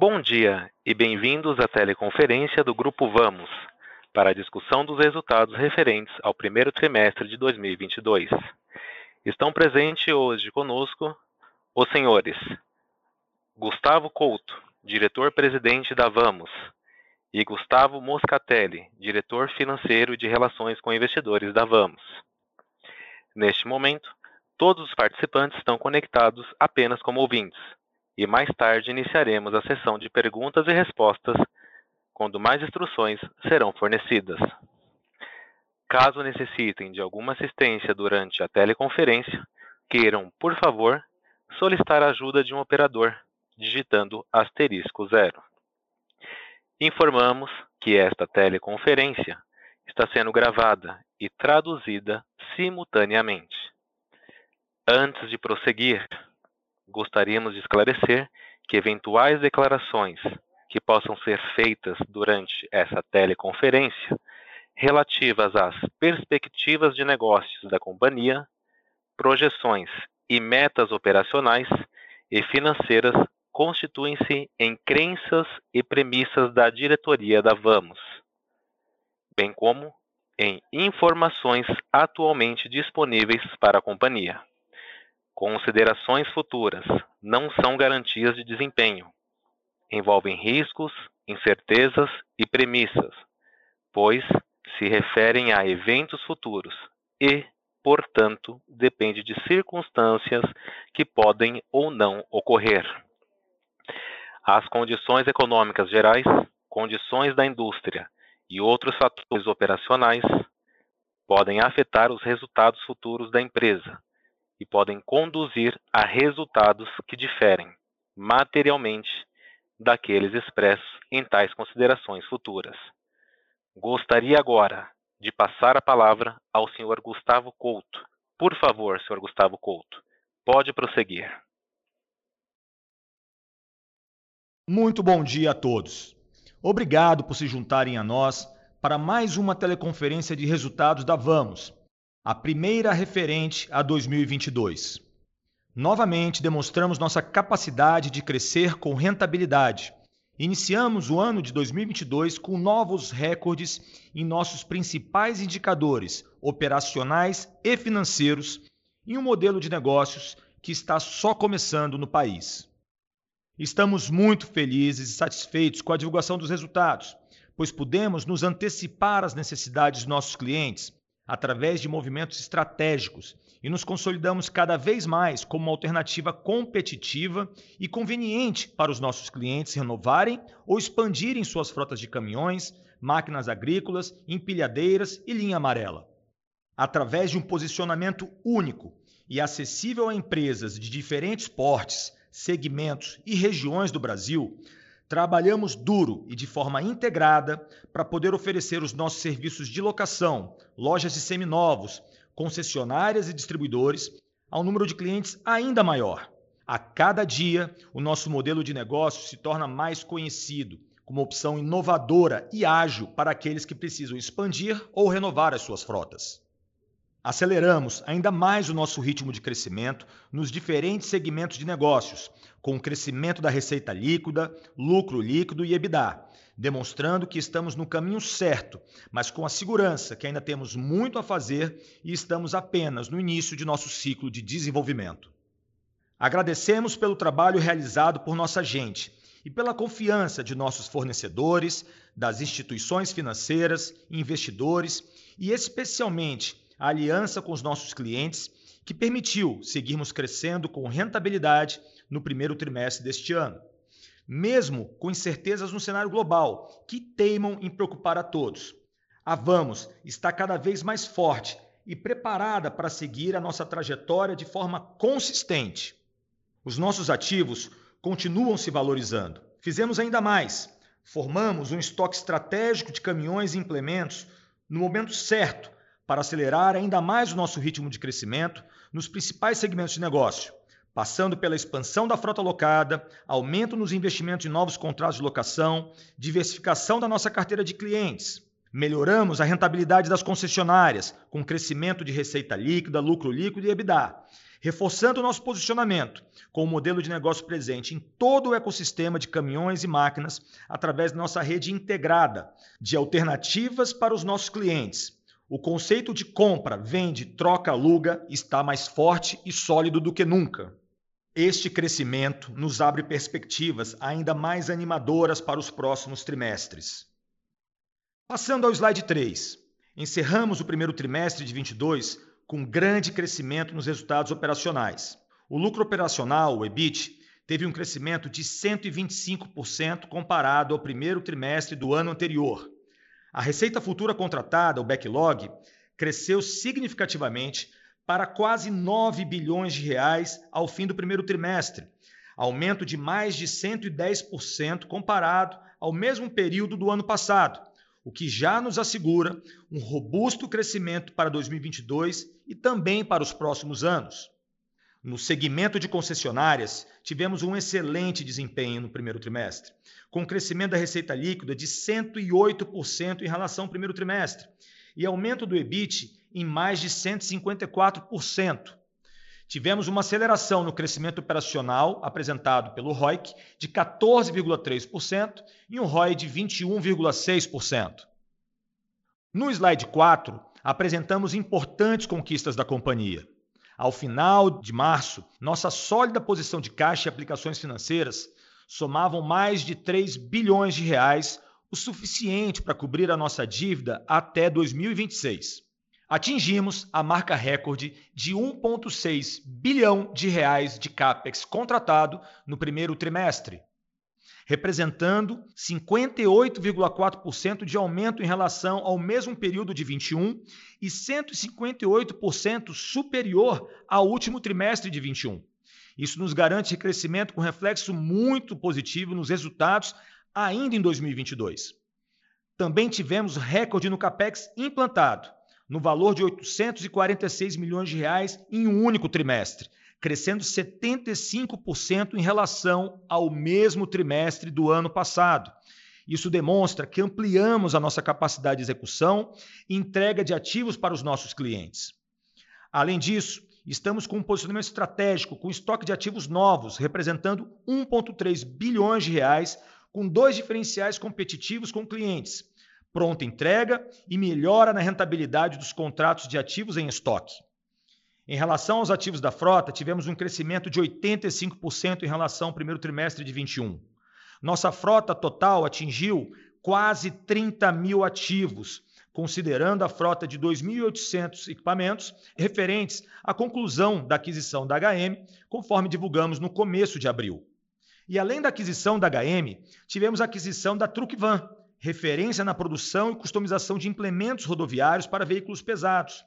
Bom dia e bem-vindos à teleconferência do Grupo Vamos para a discussão dos resultados referentes ao primeiro trimestre de 2022. Estão presentes hoje conosco os senhores Gustavo Couto, diretor-presidente da Vamos, e Gustavo Moscatelli, diretor financeiro de Relações com Investidores da Vamos. Neste momento, todos os participantes estão conectados apenas como ouvintes e mais tarde iniciaremos a sessão de perguntas e respostas, quando mais instruções serão fornecidas. Caso necessitem de alguma assistência durante a teleconferência, queiram, por favor, solicitar a ajuda de um operador, digitando asterisco zero. Informamos que esta teleconferência está sendo gravada e traduzida simultaneamente. Antes de prosseguir, gostaríamos de esclarecer que eventuais declarações que possam ser feitas durante essa teleconferência relativas às perspectivas de negócios da companhia, projeções e metas operacionais e financeiras constituem-se em crenças e premissas da diretoria da Vamos, bem como em informações atualmente disponíveis para a companhia. Considerações futuras não são garantias de desempenho. Envolvem riscos, incertezas e premissas, pois se referem a eventos futuros e, portanto, depende de circunstâncias que podem ou não ocorrer. As condições econômicas gerais, condições da indústria e outros fatores operacionais podem afetar os resultados futuros da empresa e podem conduzir a resultados que diferem materialmente daqueles expressos em tais considerações futuras. Gostaria agora de passar a palavra ao Sr. Gustavo Couto. Por favor, Sr. Gustavo Couto, pode prosseguir. Muito bom dia a todos. Obrigado por se juntarem a nós para mais uma teleconferência de resultados da Vamos, a primeira referente a 2022. Novamente demonstramos nossa capacidade de crescer com rentabilidade. Iniciamos o ano de 2022 com novos recordes em nossos principais indicadores operacionais e financeiros em um modelo de negócios que está só começando no país. Estamos muito felizes e satisfeitos com a divulgação dos resultados, pois pudemos nos antecipar às necessidades de nossos clientes através de movimentos estratégicos e nos consolidamos cada vez mais como uma alternativa competitiva e conveniente para os nossos clientes renovarem ou expandirem suas frotas de caminhões, máquinas agrícolas, empilhadeiras e linha amarela. Através de um posicionamento único e acessível a empresas de diferentes portes, segmentos e regiões do Brasil, Trabalhamos duro e de forma integrada para poder oferecer os nossos serviços de locação, lojas de seminovos, concessionárias e distribuidores a um número de clientes ainda maior. A cada dia, o nosso modelo de negócio se torna mais conhecido como opção inovadora e ágil para aqueles que precisam expandir ou renovar as suas frotas. Aceleramos ainda mais o nosso ritmo de crescimento nos diferentes segmentos de negócios, com o crescimento da receita líquida, lucro líquido e EBITDA, demonstrando que estamos no caminho certo, mas com a segurança que ainda temos muito a fazer e estamos apenas no início de nosso ciclo de desenvolvimento. Agradecemos pelo trabalho realizado por nossa gente e pela confiança de nossos fornecedores, das instituições financeiras, investidores e especialmente a aliança com os nossos clientes, que permitiu seguirmos crescendo com rentabilidade no primeiro trimestre deste ano. Mesmo com incertezas no cenário global, que teimam em preocupar a todos. A Vamos está cada vez mais forte e preparada para seguir a nossa trajetória de forma consistente. Os nossos ativos continuam se valorizando. Fizemos ainda mais. Formamos um estoque estratégico de caminhões e implementos no momento certo para acelerar ainda mais o nosso ritmo de crescimento nos principais segmentos de negócio, passando pela expansão da frota locada, aumento nos investimentos em novos contratos de locação, diversificação da nossa carteira de clientes. Melhoramos a rentabilidade das concessionárias, com crescimento de receita líquida, lucro líquido e EBITDA. reforçando nosso posicionamento com o modelo de negócio presente em todo o ecossistema de caminhões e máquinas através da nossa rede integrada de alternativas para os nossos clientes. O conceito de compra, vende, troca, aluga está mais forte e sólido do que nunca. Este crescimento nos abre perspectivas ainda mais animadoras para os próximos trimestres. Passando ao slide 3. Encerramos o primeiro trimestre de 22 com grande crescimento nos resultados operacionais. O lucro operacional, o EBIT, teve um crescimento de 125% comparado ao primeiro trimestre do ano anterior. A receita futura contratada, o backlog, cresceu significativamente para quase 9 bilhões de reais ao fim do primeiro trimestre, aumento de mais de 110% comparado ao mesmo período do ano passado o que já nos assegura um robusto crescimento para 2022 e também para os próximos anos. No segmento de concessionárias, tivemos um excelente desempenho no primeiro trimestre, com crescimento da receita líquida de 108% em relação ao primeiro trimestre e aumento do EBIT em mais de 154%, Tivemos uma aceleração no crescimento operacional apresentado pelo ROIC de 14,3% e um ROI de 21,6%. No slide 4, apresentamos importantes conquistas da companhia. Ao final de março, nossa sólida posição de caixa e aplicações financeiras somavam mais de 3 bilhões de reais, o suficiente para cobrir a nossa dívida até 2026 atingimos a marca recorde de 1,6 bilhão de reais de capex contratado no primeiro trimestre, representando 58,4% de aumento em relação ao mesmo período de 21 e 158% superior ao último trimestre de 21. Isso nos garante crescimento com reflexo muito positivo nos resultados ainda em 2022. Também tivemos recorde no capex implantado, no valor de 846 milhões de reais em um único trimestre, crescendo 75% em relação ao mesmo trimestre do ano passado. Isso demonstra que ampliamos a nossa capacidade de execução e entrega de ativos para os nossos clientes. Além disso, estamos com um posicionamento estratégico com estoque de ativos novos, representando 1,3 bilhões de reais, com dois diferenciais competitivos com clientes pronta entrega e melhora na rentabilidade dos contratos de ativos em estoque. Em relação aos ativos da frota, tivemos um crescimento de 85% em relação ao primeiro trimestre de 21. Nossa frota total atingiu quase 30 mil ativos, considerando a frota de 2.800 equipamentos referentes à conclusão da aquisição da HM, conforme divulgamos no começo de abril. E além da aquisição da HM, tivemos a aquisição da Truckvan, referência na produção e customização de implementos rodoviários para veículos pesados.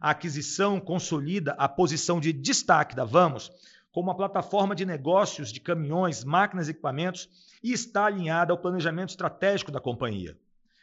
A aquisição consolida a posição de destaque da Vamos como uma plataforma de negócios de caminhões, máquinas e equipamentos e está alinhada ao planejamento estratégico da companhia.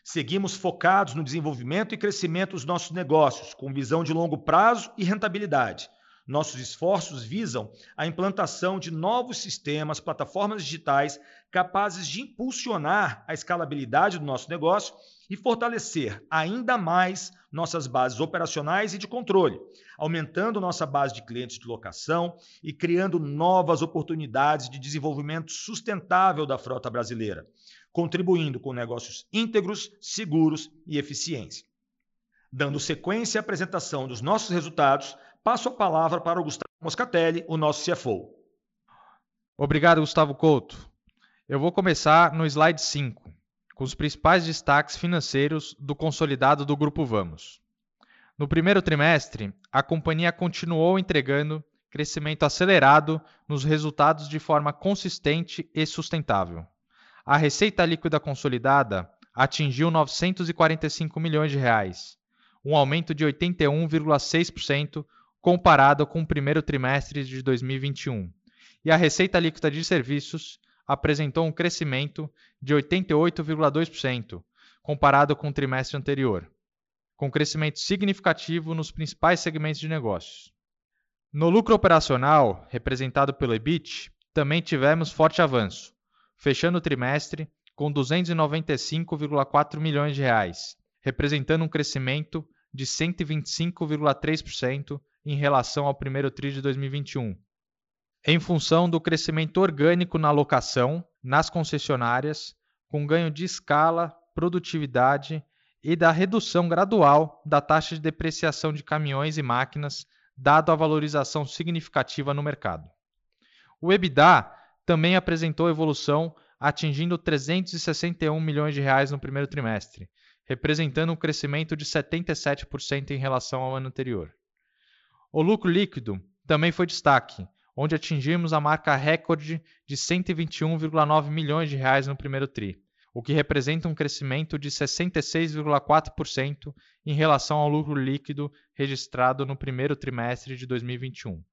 Seguimos focados no desenvolvimento e crescimento dos nossos negócios, com visão de longo prazo e rentabilidade nossos esforços visam a implantação de novos sistemas, plataformas digitais capazes de impulsionar a escalabilidade do nosso negócio e fortalecer ainda mais nossas bases operacionais e de controle, aumentando nossa base de clientes de locação e criando novas oportunidades de desenvolvimento sustentável da frota brasileira, contribuindo com negócios íntegros, seguros e eficiência. Dando sequência à apresentação dos nossos resultados, passo a palavra para o Gustavo Moscatelli, o nosso CFO. Obrigado, Gustavo Couto. Eu vou começar no slide 5, com os principais destaques financeiros do consolidado do Grupo Vamos. No primeiro trimestre, a companhia continuou entregando crescimento acelerado nos resultados de forma consistente e sustentável. A receita líquida consolidada atingiu 945 milhões de reais, um aumento de 81,6% comparado com o primeiro trimestre de 2021, e a receita líquida de serviços apresentou um crescimento de 88,2% comparado com o trimestre anterior, com crescimento significativo nos principais segmentos de negócios. No lucro operacional, representado pelo EBIT, também tivemos forte avanço, fechando o trimestre com 295,4 milhões de reais, representando um crescimento de 125,3% em relação ao primeiro TRI de 2021, em função do crescimento orgânico na locação nas concessionárias, com ganho de escala, produtividade e da redução gradual da taxa de depreciação de caminhões e máquinas, dado a valorização significativa no mercado. O EBITDA também apresentou evolução, atingindo 361 milhões de reais no primeiro trimestre, representando um crescimento de 77% em relação ao ano anterior. O lucro líquido também foi destaque, onde atingimos a marca recorde de 121,9 milhões de reais no primeiro tri, o que representa um crescimento de 66,4% em relação ao lucro líquido registrado no primeiro trimestre de 2021.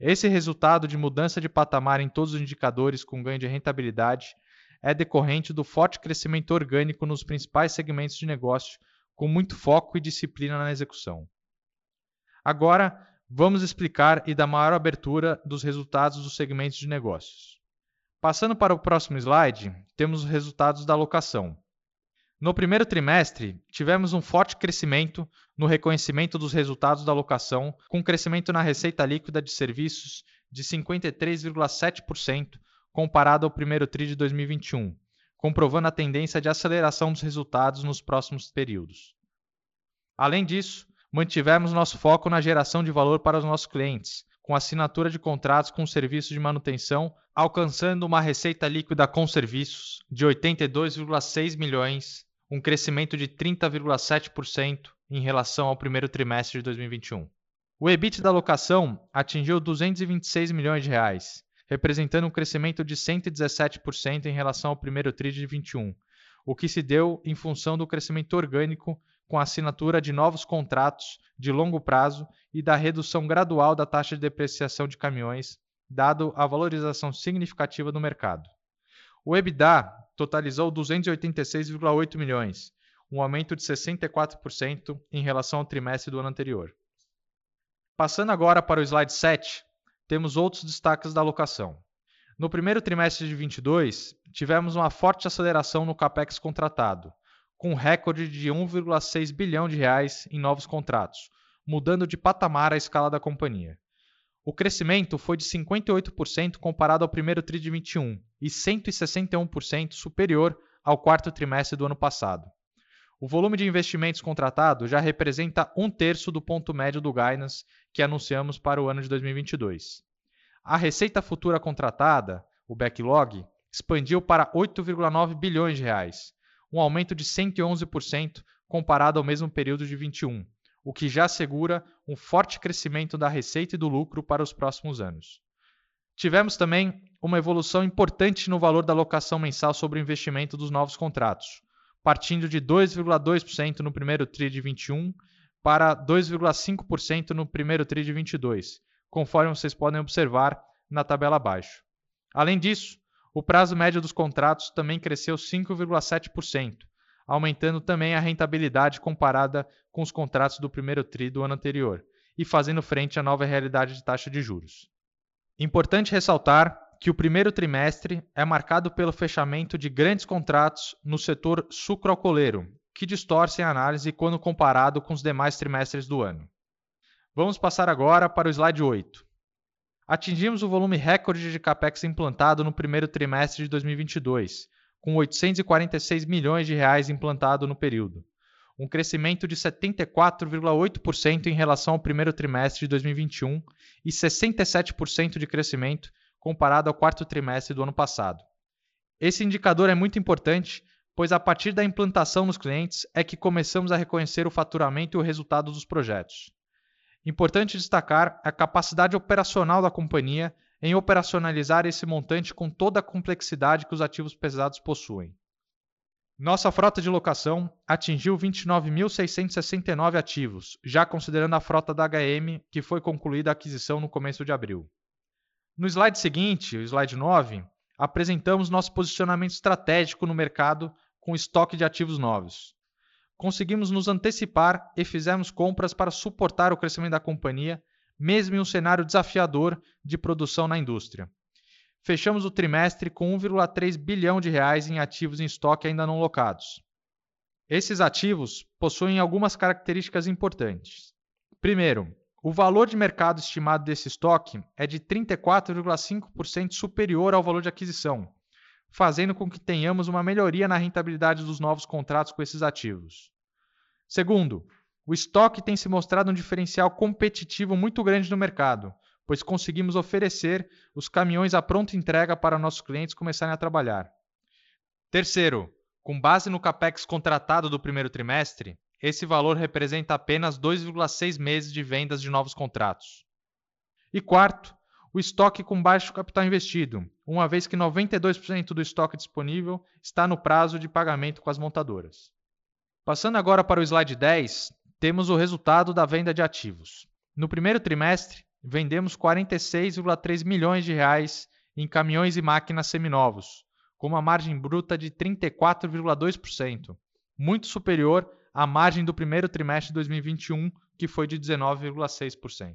Esse resultado de mudança de patamar em todos os indicadores com ganho de rentabilidade é decorrente do forte crescimento orgânico nos principais segmentos de negócio, com muito foco e disciplina na execução. Agora, vamos explicar e dar maior abertura dos resultados dos segmentos de negócios. Passando para o próximo slide, temos os resultados da alocação. No primeiro trimestre, tivemos um forte crescimento no reconhecimento dos resultados da alocação, com crescimento na receita líquida de serviços de 53,7% comparado ao primeiro TRI de 2021, comprovando a tendência de aceleração dos resultados nos próximos períodos. Além disso, mantivemos nosso foco na geração de valor para os nossos clientes, com assinatura de contratos com serviços de manutenção, alcançando uma receita líquida com serviços de 82,6 milhões, um crescimento de 30,7% em relação ao primeiro trimestre de 2021. O EBIT da locação atingiu 226 milhões de reais, representando um crescimento de 117% em relação ao primeiro TRI de 21, o que se deu em função do crescimento orgânico com a assinatura de novos contratos de longo prazo e da redução gradual da taxa de depreciação de caminhões, dado a valorização significativa do mercado. O EBITDA totalizou 286,8 milhões, um aumento de 64% em relação ao trimestre do ano anterior. Passando agora para o slide 7, temos outros destaques da alocação. No primeiro trimestre de 22, tivemos uma forte aceleração no capex contratado, com um recorde de 1,6 bilhão de reais em novos contratos, mudando de patamar a escala da companhia. O crescimento foi de 58% comparado ao primeiro tri de 21 e 161% superior ao quarto trimestre do ano passado. O volume de investimentos contratado já representa um terço do ponto médio do guidance que anunciamos para o ano de 2022. A receita futura contratada, o backlog, expandiu para 8,9 bilhões de reais, um aumento de 111% comparado ao mesmo período de 21, o que já assegura um forte crescimento da receita e do lucro para os próximos anos. Tivemos também uma evolução importante no valor da alocação mensal sobre o investimento dos novos contratos, partindo de 2,2% no primeiro TRI de 21 para 2,5% no primeiro TRI de 22, conforme vocês podem observar na tabela abaixo. Além disso, o prazo médio dos contratos também cresceu 5,7%, aumentando também a rentabilidade comparada com os contratos do primeiro TRI do ano anterior e fazendo frente à nova realidade de taxa de juros. Importante ressaltar que o primeiro trimestre é marcado pelo fechamento de grandes contratos no setor sucroalcooleiro, que distorcem a análise quando comparado com os demais trimestres do ano. Vamos passar agora para o slide 8. Atingimos o volume recorde de capex implantado no primeiro trimestre de 2022, com 846 milhões de reais implantado no período, um crescimento de 74,8% em relação ao primeiro trimestre de 2021 e 67% de crescimento comparado ao quarto trimestre do ano passado. Esse indicador é muito importante, pois a partir da implantação nos clientes é que começamos a reconhecer o faturamento e o resultado dos projetos. Importante destacar a capacidade operacional da companhia em operacionalizar esse montante com toda a complexidade que os ativos pesados possuem. Nossa frota de locação atingiu 29.669 ativos, já considerando a frota da HM, que foi concluída a aquisição no começo de abril. No slide seguinte, o slide 9, apresentamos nosso posicionamento estratégico no mercado com estoque de ativos novos. Conseguimos nos antecipar e fizemos compras para suportar o crescimento da companhia, mesmo em um cenário desafiador de produção na indústria. Fechamos o trimestre com 1,3 bilhão de reais em ativos em estoque ainda não locados. Esses ativos possuem algumas características importantes. Primeiro, O valor de mercado estimado desse estoque é de 34,5% superior ao valor de aquisição, fazendo com que tenhamos uma melhoria na rentabilidade dos novos contratos com esses ativos. Segundo, o estoque tem se mostrado um diferencial competitivo muito grande no mercado, pois conseguimos oferecer os caminhões à pronta entrega para nossos clientes começarem a trabalhar. Terceiro, com base no capex contratado do primeiro trimestre, esse valor representa apenas 2,6 meses de vendas de novos contratos. E quarto, o estoque com baixo capital investido, uma vez que 92% do estoque disponível está no prazo de pagamento com as montadoras. Passando agora para o slide 10, temos o resultado da venda de ativos. No primeiro trimestre, vendemos 46,3 milhões de reais em caminhões e máquinas seminovos, com uma margem bruta de 34,2%, muito superior à margem do primeiro trimestre de 2021, que foi de 19,6%.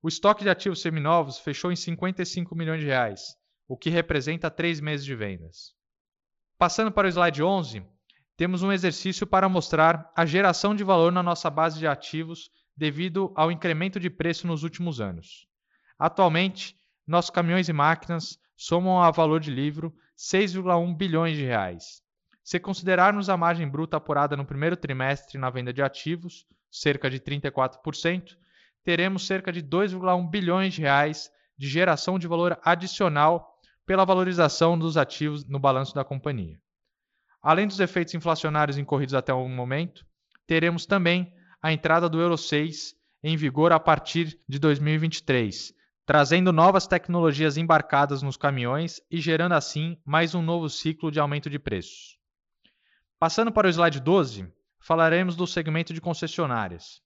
O estoque de ativos seminovos fechou em 55 milhões de reais, o que representa três meses de vendas. Passando para o slide 11, temos um exercício para mostrar a geração de valor na nossa base de ativos devido ao incremento de preço nos últimos anos. Atualmente, nossos caminhões e máquinas somam a valor de livro 6,1 bilhões de reais. Se considerarmos a margem bruta apurada no primeiro trimestre na venda de ativos, cerca de 34%, teremos cerca de 2,1 bilhões de reais de geração de valor adicional pela valorização dos ativos no balanço da companhia. Além dos efeitos inflacionários incorridos até o momento, teremos também a entrada do Euro 6 em vigor a partir de 2023, trazendo novas tecnologias embarcadas nos caminhões e gerando assim mais um novo ciclo de aumento de preços. Passando para o slide 12, falaremos do segmento de concessionárias.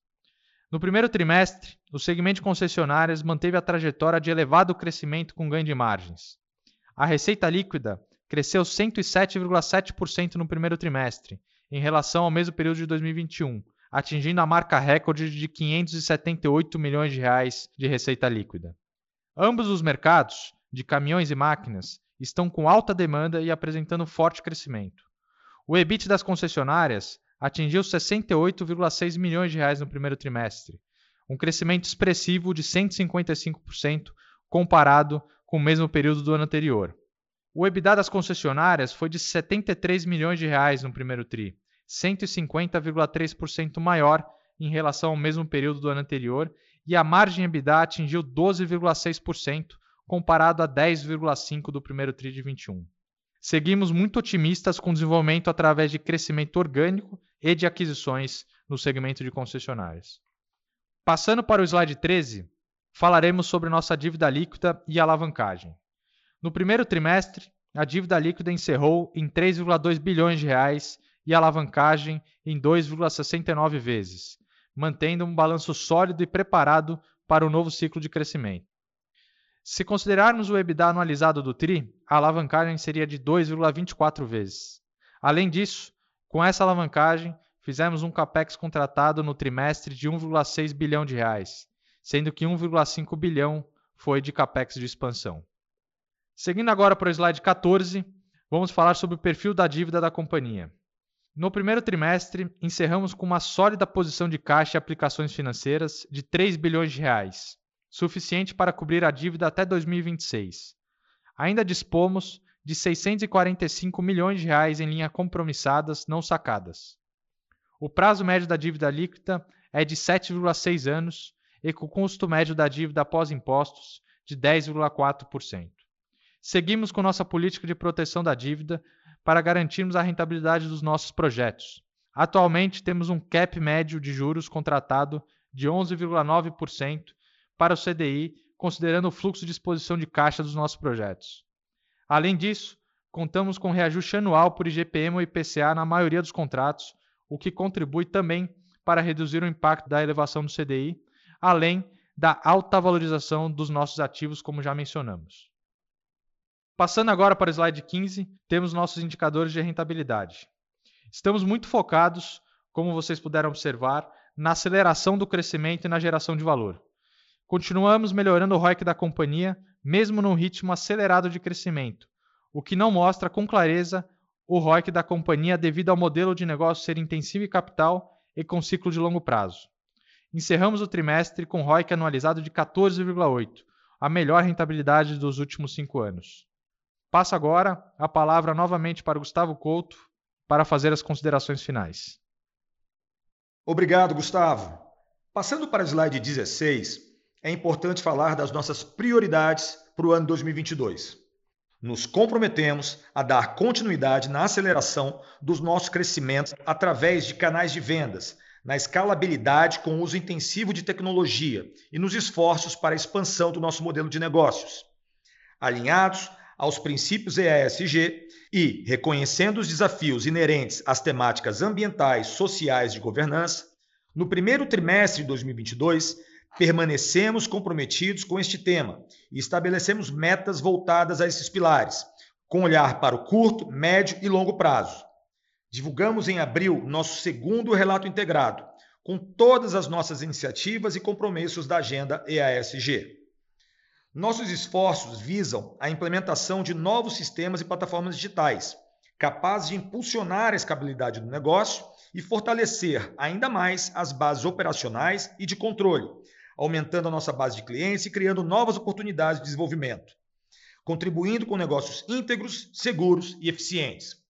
No primeiro trimestre, o segmento de concessionárias manteve a trajetória de elevado crescimento com ganho de margens. A receita líquida cresceu 107,7% no primeiro trimestre, em relação ao mesmo período de 2021, atingindo a marca recorde de 578 milhões de reais de receita líquida. Ambos os mercados, de caminhões e máquinas, estão com alta demanda e apresentando forte crescimento. O EBIT das concessionárias atingiu 68,6 milhões de reais no primeiro trimestre, um crescimento expressivo de 155% comparado com o mesmo período do ano anterior. O EBITDA das concessionárias foi de 73 milhões de reais no primeiro tri, 150,3% maior em relação ao mesmo período do ano anterior, e a margem EBITDA atingiu 12,6%, comparado a 10,5% do primeiro tri de 21. Seguimos muito otimistas com o desenvolvimento através de crescimento orgânico e de aquisições no segmento de concessionárias. Passando para o slide 13, falaremos sobre nossa dívida líquida e alavancagem. No primeiro trimestre, a dívida líquida encerrou em 3,2 bilhões de reais e a alavancagem em 2,69 vezes, mantendo um balanço sólido e preparado para o novo ciclo de crescimento. Se considerarmos o EBITDA anualizado do TRI, a alavancagem seria de 2,24 vezes. Além disso, com essa alavancagem, fizemos um capex contratado no trimestre de 1,6 bilhão de reais, sendo que 1,5 bilhão foi de capex de expansão. Seguindo agora para o slide 14, vamos falar sobre o perfil da dívida da companhia. No primeiro trimestre, encerramos com uma sólida posição de caixa e aplicações financeiras de 3 bilhões de reais, suficiente para cobrir a dívida até 2026. Ainda dispomos de 645 milhões de reais em linhas compromissadas não sacadas. O prazo médio da dívida líquida é de 7,6 anos e com o custo médio da dívida após impostos de 10,4%. Seguimos com nossa política de proteção da dívida para garantirmos a rentabilidade dos nossos projetos. Atualmente temos um cap médio de juros contratado de 11,9% para o CDI, considerando o fluxo de exposição de caixa dos nossos projetos. Além disso, contamos com reajuste anual por IGPM ou IPCA na maioria dos contratos, o que contribui também para reduzir o impacto da elevação do CDI, além da alta valorização dos nossos ativos, como já mencionamos. Passando agora para o slide 15, temos nossos indicadores de rentabilidade. Estamos muito focados, como vocês puderam observar, na aceleração do crescimento e na geração de valor. Continuamos melhorando o ROIC da companhia, mesmo num ritmo acelerado de crescimento, o que não mostra com clareza o ROIC da companhia devido ao modelo de negócio ser intensivo em capital e com ciclo de longo prazo. encerramos o trimestre com ROIC anualizado de 14,8, a melhor rentabilidade dos últimos cinco anos. Passo agora a palavra novamente para Gustavo Couto para fazer as considerações finais. Obrigado, Gustavo. Passando para o slide 16, é importante falar das nossas prioridades para o ano 2022. Nos comprometemos a dar continuidade na aceleração dos nossos crescimentos através de canais de vendas, na escalabilidade com o uso intensivo de tecnologia e nos esforços para a expansão do nosso modelo de negócios. Alinhados aos princípios ESG e reconhecendo os desafios inerentes às temáticas ambientais, sociais e de governança, no primeiro trimestre de 2022, permanecemos comprometidos com este tema e estabelecemos metas voltadas a esses pilares, com olhar para o curto, médio e longo prazo. Divulgamos em abril nosso segundo relato integrado, com todas as nossas iniciativas e compromissos da agenda EASG. Nossos esforços visam a implementação de novos sistemas e plataformas digitais, capazes de impulsionar a escalabilidade do negócio e fortalecer ainda mais as bases operacionais e de controle, aumentando a nossa base de clientes e criando novas oportunidades de desenvolvimento, contribuindo com negócios íntegros, seguros e eficientes.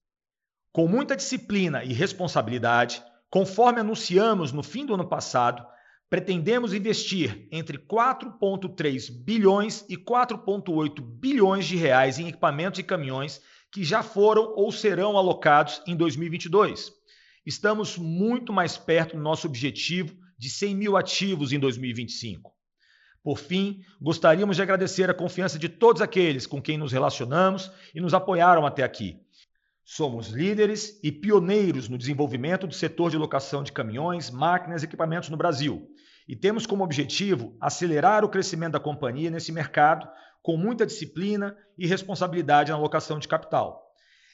Com muita disciplina e responsabilidade, conforme anunciamos no fim do ano passado, pretendemos investir entre 4,3 bilhões e 4,8 bilhões de reais em equipamentos e caminhões que já foram ou serão alocados em 2022. Estamos muito mais perto do nosso objetivo de 100 mil ativos em 2025. Por fim, gostaríamos de agradecer a confiança de todos aqueles com quem nos relacionamos e nos apoiaram até aqui. Somos líderes e pioneiros no desenvolvimento do setor de locação de caminhões, máquinas e equipamentos no Brasil. E temos como objetivo acelerar o crescimento da companhia nesse mercado com muita disciplina e responsabilidade na alocação de capital.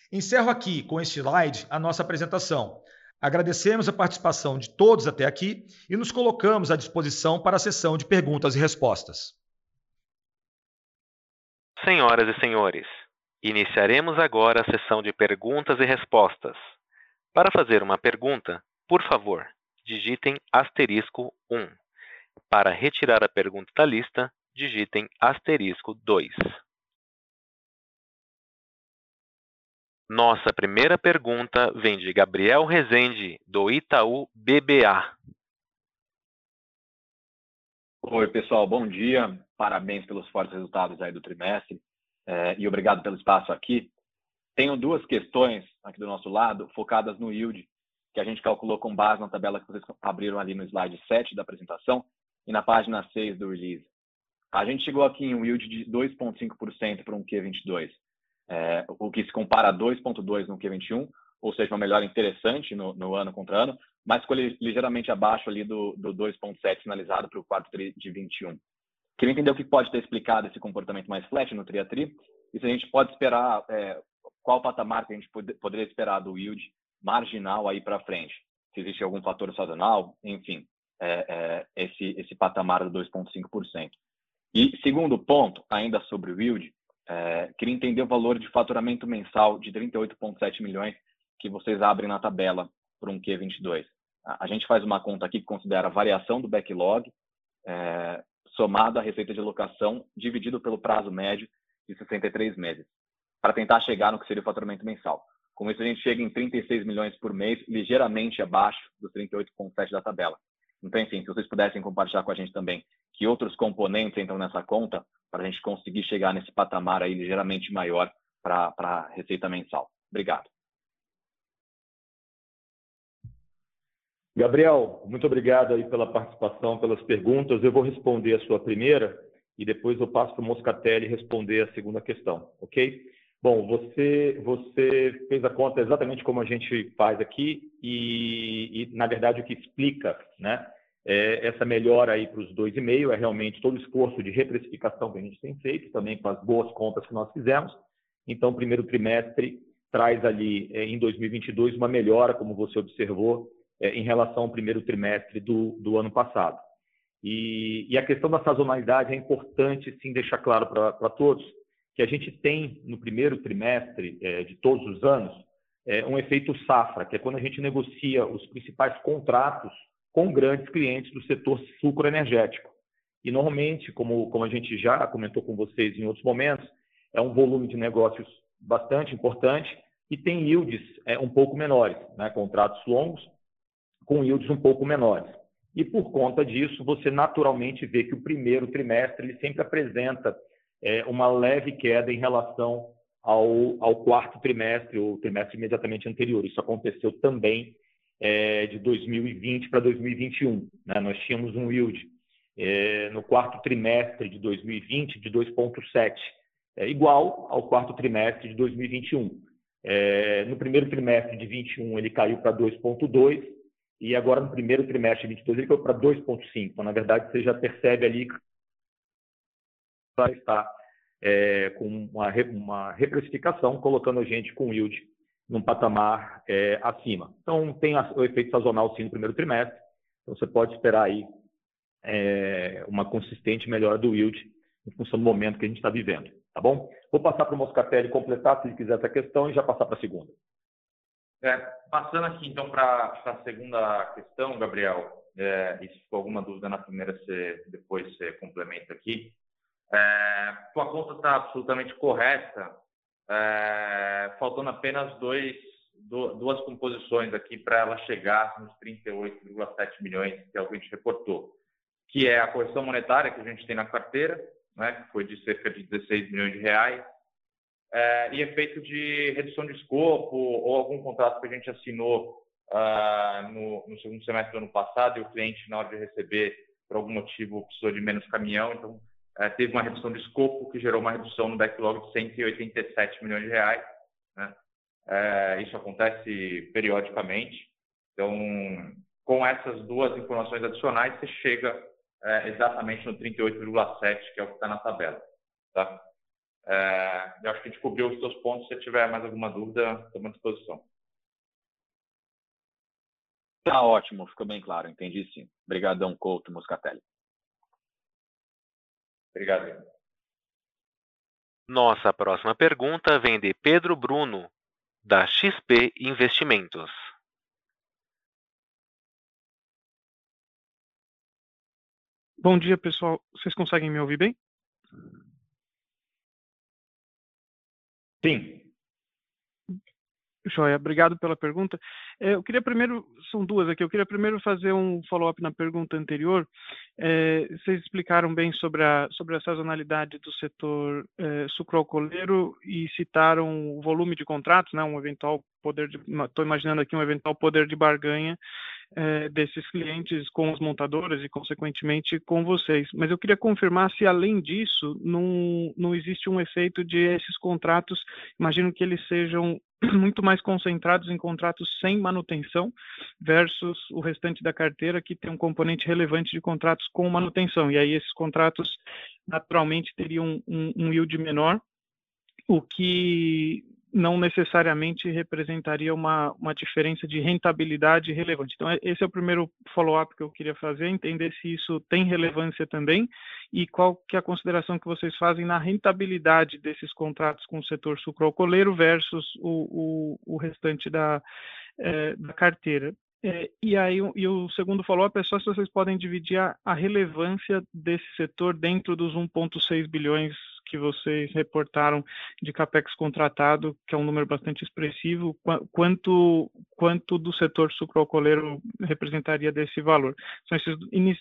Encerro aqui com este slide a nossa apresentação. Agradecemos a participação de todos até aqui e nos colocamos à disposição para a sessão de perguntas e respostas. Senhoras e senhores, Iniciaremos agora a sessão de perguntas e respostas. Para fazer uma pergunta, por favor, digitem asterisco 1. Para retirar a pergunta da lista, digitem asterisco 2. Nossa primeira pergunta vem de Gabriel Rezende, do Itaú BBA. Oi, pessoal, bom dia. Parabéns pelos fortes resultados aí do trimestre é, e obrigado pelo espaço aqui. Tenho duas questões aqui do nosso lado, focadas no yield, que a gente calculou com base na tabela que vocês abriram ali no slide 7 da apresentação e na página 6 do release. A gente chegou aqui em um yield de 2,5% para um Q22, é, o que se compara a 2,2% no Q21, ou seja, uma melhora interessante no, no, ano contra ano, mas ficou ligeiramente abaixo ali do, do 2,7% finalizado para o quarto de 21. Queria entender o que pode ter explicado esse comportamento mais flat no Triatri e se a gente pode esperar, é, qual patamar que a gente pod poderia esperar do yield marginal aí para frente. Se existe algum fator sazonal, enfim, é, é, esse, esse patamar do 2,5%. E segundo ponto, ainda sobre o yield, é, queria entender o valor de faturamento mensal de 38,7 milhões que vocês abrem na tabela para um Q22. A gente faz uma conta aqui que considera a variação do backlog, é, somado à receita de locação dividido pelo prazo médio de 63 meses, para tentar chegar no que seria o faturamento mensal. Com isso, a gente chega em 36 milhões por mês, ligeiramente abaixo dos 38,7 da tabela. Então, enfim, se vocês pudessem compartilhar com a gente também que outros componentes entram nessa conta, para a gente conseguir chegar nesse patamar aí ligeiramente maior para a receita mensal. Obrigado. Gabriel, muito obrigado aí pela participação, pelas perguntas. Eu vou responder a sua primeira e depois eu passo para o Moscatelli responder a segunda questão, ok? Bom, você, você fez a conta exatamente como a gente faz aqui e, e na verdade, o que explica né, é essa melhora aí para os 2,5 é realmente todo o esforço de reprecificação que a gente tem feito, também com as boas contas que nós fizemos. Então, primeiro trimestre traz ali, é, em 2022, uma melhora, como você observou, em relação ao primeiro trimestre do, do ano passado. E, e, a questão da sazonalidade é importante, sim, deixar claro para todos que a gente tem no primeiro trimestre é, de todos os anos é, um efeito safra, que é quando a gente negocia os principais contratos com grandes clientes do setor sucroenergético. E normalmente, como, como a gente já comentou com vocês em outros momentos, é um volume de negócios bastante importante e tem yields é, um pouco menores, né? contratos longos com yields um pouco menores. E por conta disso, você naturalmente vê que o primeiro trimestre ele sempre apresenta é, uma leve queda em relação ao, ao, quarto trimestre, ou trimestre imediatamente anterior. Isso aconteceu também é, de 2020 para 2021. Né? Nós tínhamos um yield é, no quarto trimestre de 2020 de 2,7, é, igual ao quarto trimestre de 2021. É, no primeiro trimestre de 21 ele caiu para 2,2 e agora no primeiro trimestre de 22 ele caiu para 2,5. Então, na verdade, você já percebe ali que está é, com uma, uma colocando a gente com yield num patamar é, acima. Então, tem o efeito sazonal sim no primeiro trimestre. Então, você pode esperar aí é, uma consistente melhora do yield em função do momento que a gente está vivendo. Tá bom? Vou passar para o Moscatelli completar, se ele quiser, essa questão e já passar para a segunda. É, passando aqui então para a segunda questão, Gabriel, é, e se ficou alguma dúvida na primeira, você, depois você complementa aqui. É, tua conta está absolutamente correta, é, faltando apenas dois, do, duas composições aqui para ela chegar nos 38,7 milhões que a gente reportou, que é a correção monetária que a gente tem na carteira, né, que foi de cerca de 16 milhões de reais, é, e efeito de redução de escopo ou algum contrato que a gente assinou uh, no, no, segundo semestre do ano passado e o cliente, na hora de receber, por algum motivo, precisou de menos caminhão, então é, teve uma redução de escopo que gerou uma redução no backlog de 187 milhões de reais. Né? É, isso acontece periodicamente. Então, com essas duas informações adicionais, você chega é, exatamente no 38,7, que é o que está na tabela. Tá? É, eu acho que a gente cobriu os seus pontos. Se tiver mais alguma dúvida, estou à disposição. Tá ótimo, ficou bem claro, entendi sim. Obrigadão, Couto Moscatelli. Obrigado. Nossa próxima pergunta vem de Pedro Bruno, da XP Investimentos. Bom dia, pessoal. Vocês conseguem me ouvir bem? Sim. Joia, obrigado pela pergunta. É, eu queria primeiro, são duas aqui, eu queria primeiro fazer um follow-up na pergunta anterior. É, vocês explicaram bem sobre a, sobre a sazonalidade do setor é, sucroalcooleiro e citaram o volume de contratos, né, um eventual poder de, estou imaginando aqui um eventual poder de barganha é, desses clientes com as montadoras e, consequentemente, com vocês. Mas eu queria confirmar se, além disso, não, não existe um efeito de esses contratos, imagino que eles sejam muito mais concentrados em contratos sem manutenção versus o restante da carteira que tem um componente relevante de contratos com manutenção. E aí esses contratos naturalmente teriam um, um yield menor, o que não necessariamente representaria uma, uma diferença de rentabilidade relevante. Então, esse é o primeiro follow-up que eu queria fazer, entender se isso tem relevância também e qual que é a consideração que vocês fazem na rentabilidade desses contratos com o setor sucroalcooleiro versus o, o, o restante da, é, da carteira. É, e aí e o segundo follow-up é só se vocês podem dividir a, a relevância desse setor dentro dos 1,6 bilhões que vocês reportaram de capex contratado, que é um número bastante expressivo, quanto quanto do setor sucroalcooleiro representaria desse valor? São esses,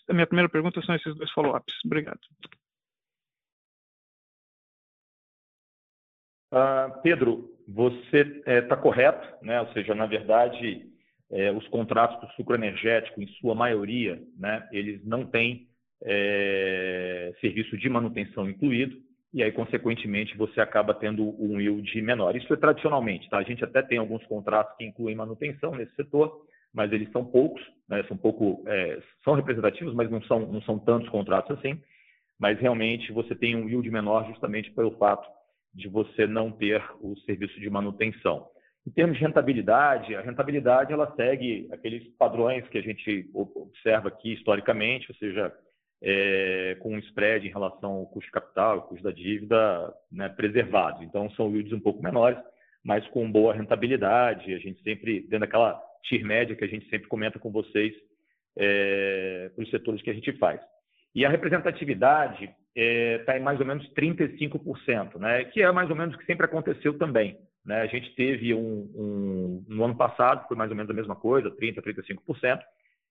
a minha primeira pergunta são esses dois follow-ups. Obrigado. Uh, Pedro, você está é, tá correto, né? ou seja, na verdade, é, os contratos do sucro energético, em sua maioria, né, eles não têm é, serviço de manutenção incluído, e aí, consequentemente, você acaba tendo um yield menor. Isso é tradicionalmente, tá? A gente até tem alguns contratos que incluem manutenção nesse setor, mas eles são poucos, né? são pouco, é, são representativos, mas não são, não são tantos contratos assim. Mas realmente você tem um yield menor justamente pelo fato de você não ter o serviço de manutenção. Em termos de rentabilidade, a rentabilidade ela segue aqueles padrões que a gente observa aqui historicamente, ou seja, é, com um spread em relação ao custo de capital, ao custo da dívida né, preservados. Então, são yields um pouco menores, mas com boa rentabilidade. A gente sempre, dentro daquela TIR média que a gente sempre comenta com vocês, é, para os setores que a gente faz. E a representatividade está é, em mais ou menos 35%, né? que é mais ou menos o que sempre aconteceu também. Né? A gente teve um, um, no ano passado, foi mais ou menos a mesma coisa, 30%, 35%.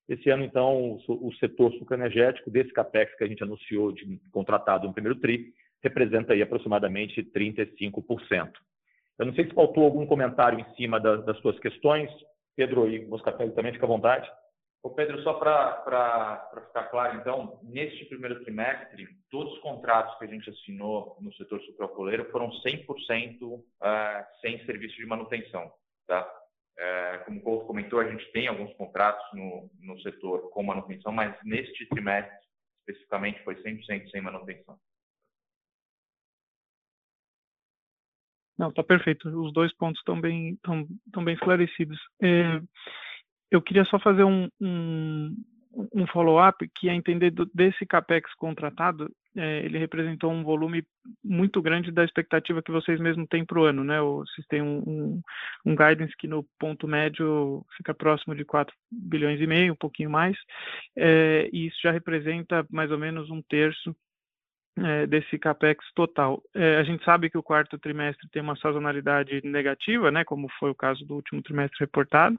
Esse ano, então, o, o setor sucroenergético, desse CAPEX que a gente anunciou de contratado no primeiro TRI, representa aí aproximadamente 35%. Eu não sei se faltou algum comentário em cima da, das suas questões. Pedro e Moscatelli também, fica à vontade. Ô Pedro, só para ficar claro, então, neste primeiro trimestre, todos os contratos que a gente assinou no setor sucroalcooleiro foram 100% uh, eh, sem serviço de manutenção. Tá? Uh, como o Couto comentou, a gente tem alguns contratos no, no setor com manutenção, mas neste trimestre, especificamente, foi 100% sem manutenção. Não, tá perfeito. Os dois pontos estão bem, tão, tão bem esclarecidos. É eu queria só fazer um, um, um follow-up, que é entender do, desse CAPEX contratado, é, ele representou um volume muito grande da expectativa que vocês mesmos têm para o ano, né? Ou vocês têm um, um, um, guidance que no ponto médio fica próximo de 4 bilhões e meio, um pouquinho mais, é, e isso já representa mais ou menos um terço é, desse capex total. É, a gente sabe que o quarto trimestre tem uma sazonalidade negativa, né, como foi o caso do último trimestre reportado,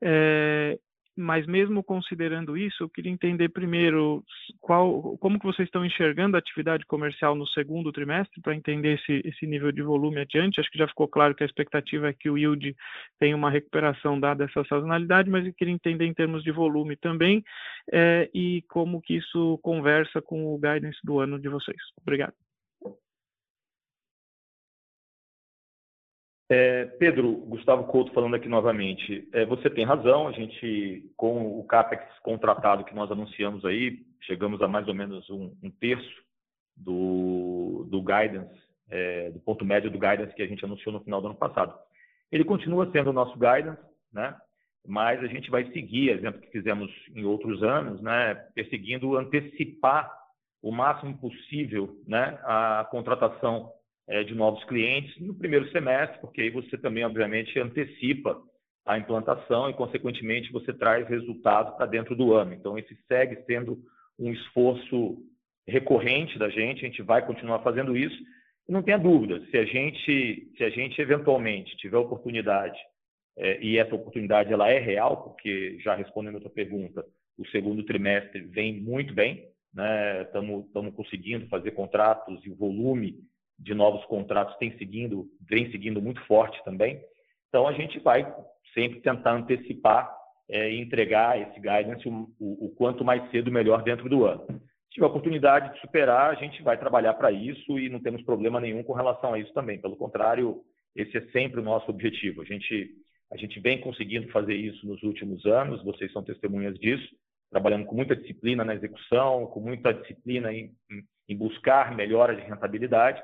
é, mas mesmo considerando isso, eu queria entender primeiro qual, como que vocês estão enxergando a atividade comercial no segundo trimestre para entender esse, esse nível de volume adiante. Acho que já ficou claro que a expectativa é que o yield tenha uma recuperação dada essa sazonalidade, mas eu queria entender em termos de volume também é, e como que isso conversa com o guidance do ano de vocês. Obrigado. É, Pedro, Gustavo Couto falando aqui novamente. É, você tem razão, a gente, com o CAPEX contratado que nós anunciamos aí, chegamos a mais ou menos um, um terço do, do guidance, é, do ponto médio do guidance que a gente anunciou no final do ano passado. Ele continua sendo o nosso guidance, né? mas a gente vai seguir, exemplo que fizemos em outros anos, né? perseguindo antecipar o máximo possível né? a contratação é, de novos clientes no primeiro semestre, porque aí você também, obviamente, antecipa a implantação e, consequentemente, você traz resultados para dentro do ano. Então, esse segue sendo um esforço recorrente da gente, a gente vai continuar fazendo isso. E não tenha dúvida, se a gente, se a gente eventualmente tiver oportunidade, é, e essa oportunidade ela é real, porque, já respondendo a outra pergunta, o segundo trimestre vem muito bem, estamos né? conseguindo fazer contratos e o volume de novos contratos tem seguindo, vem seguindo muito forte também. Então, a gente vai sempre tentar antecipar é, e entregar esse guidance o, o, o, quanto mais cedo, melhor dentro do ano. Se tiver oportunidade de superar, a gente vai trabalhar para isso e não temos problema nenhum com relação a isso também. Pelo contrário, esse é sempre o nosso objetivo. A gente, a gente vem conseguindo fazer isso nos últimos anos, vocês são testemunhas disso, trabalhando com muita disciplina na execução, com muita disciplina em, em, em buscar melhora de rentabilidade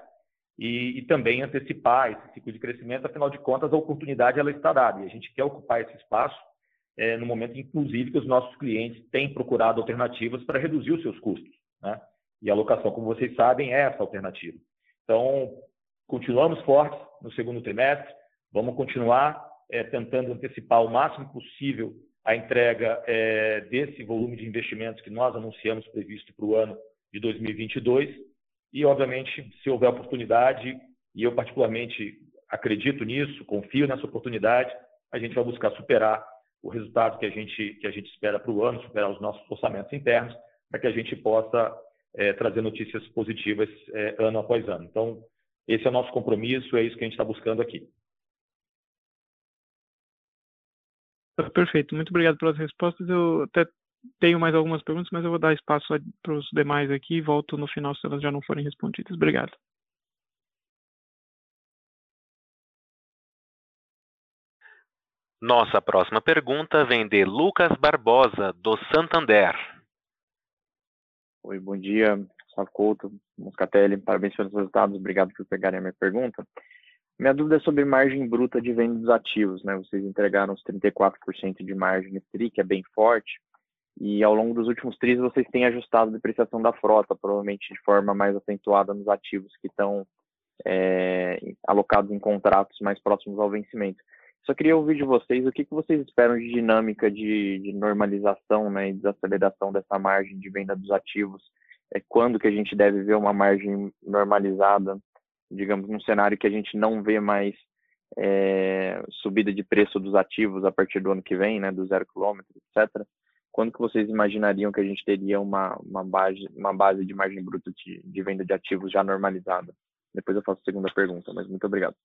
e, e, também antecipar esse ciclo de crescimento. Afinal de contas, a oportunidade ela está dada e a gente quer ocupar esse espaço é, no momento, inclusive, que os nossos clientes têm procurado alternativas para reduzir os seus custos. Né? E a locação, como vocês sabem, é essa alternativa. Então, continuamos fortes no segundo trimestre, vamos continuar é, tentando antecipar o máximo possível a entrega é, desse volume de investimentos que nós anunciamos previsto para o ano de 2022 e, obviamente, se houver oportunidade, e eu particularmente acredito nisso, confio nessa oportunidade, a gente vai buscar superar o resultado que a gente, que a gente espera para o ano, superar os nossos orçamentos internos, para que a gente possa é, trazer notícias positivas é, ano após ano. Então, esse é o nosso compromisso, é isso que a gente está buscando aqui. Perfeito, muito obrigado pelas respostas. Eu até tenho mais algumas perguntas, mas eu vou dar espaço para os demais aqui e volto no final se elas já não forem respondidas. Obrigado. Nossa próxima pergunta vem de Lucas Barbosa, do Santander. Oi, bom dia, Couto, Moscatelli, parabéns pelos resultados, obrigado por pegarem a minha pergunta. Minha dúvida é sobre margem bruta de venda dos ativos, né? Vocês entregaram os 34% de margem nesse TRI, que é bem forte, e ao longo dos últimos tris vocês têm ajustado a depreciação da frota, provavelmente de forma mais acentuada nos ativos que estão é, alocados em contratos mais próximos ao vencimento. Só queria ouvir de vocês o que, que vocês esperam de dinâmica de, de normalização né, e desaceleração dessa margem de venda dos ativos. É, quando que a gente deve ver uma margem normalizada, digamos, num cenário que a gente não vê mais é, subida de preço dos ativos a partir do ano que vem, né, do zero quilômetro, etc. Quando que vocês imaginariam que a gente teria uma, uma, base, uma base de margem bruta de, de venda de ativos já normalizada? Depois eu faço a segunda pergunta, mas muito obrigado.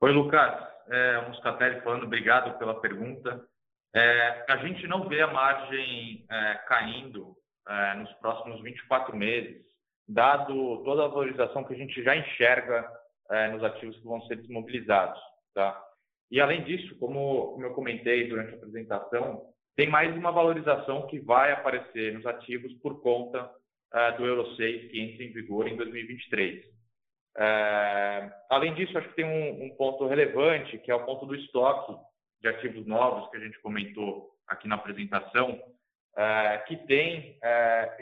Oi, Lucas. É, Muscatelli falando, obrigado pela pergunta. É, a gente não vê a margem é, caindo é, nos próximos 24 meses, dado toda a valorização que a gente já enxerga é, nos ativos que vão ser desmobilizados. Tá? E, além disso, como, como eu comentei durante a apresentação, tem mais uma valorização que vai aparecer nos ativos por conta é, do Euro 6, que entra em vigor em 2023. É, além disso, acho que tem um, um, ponto relevante, que é o ponto do estoque de ativos novos, que a gente comentou aqui na apresentação, é, que tem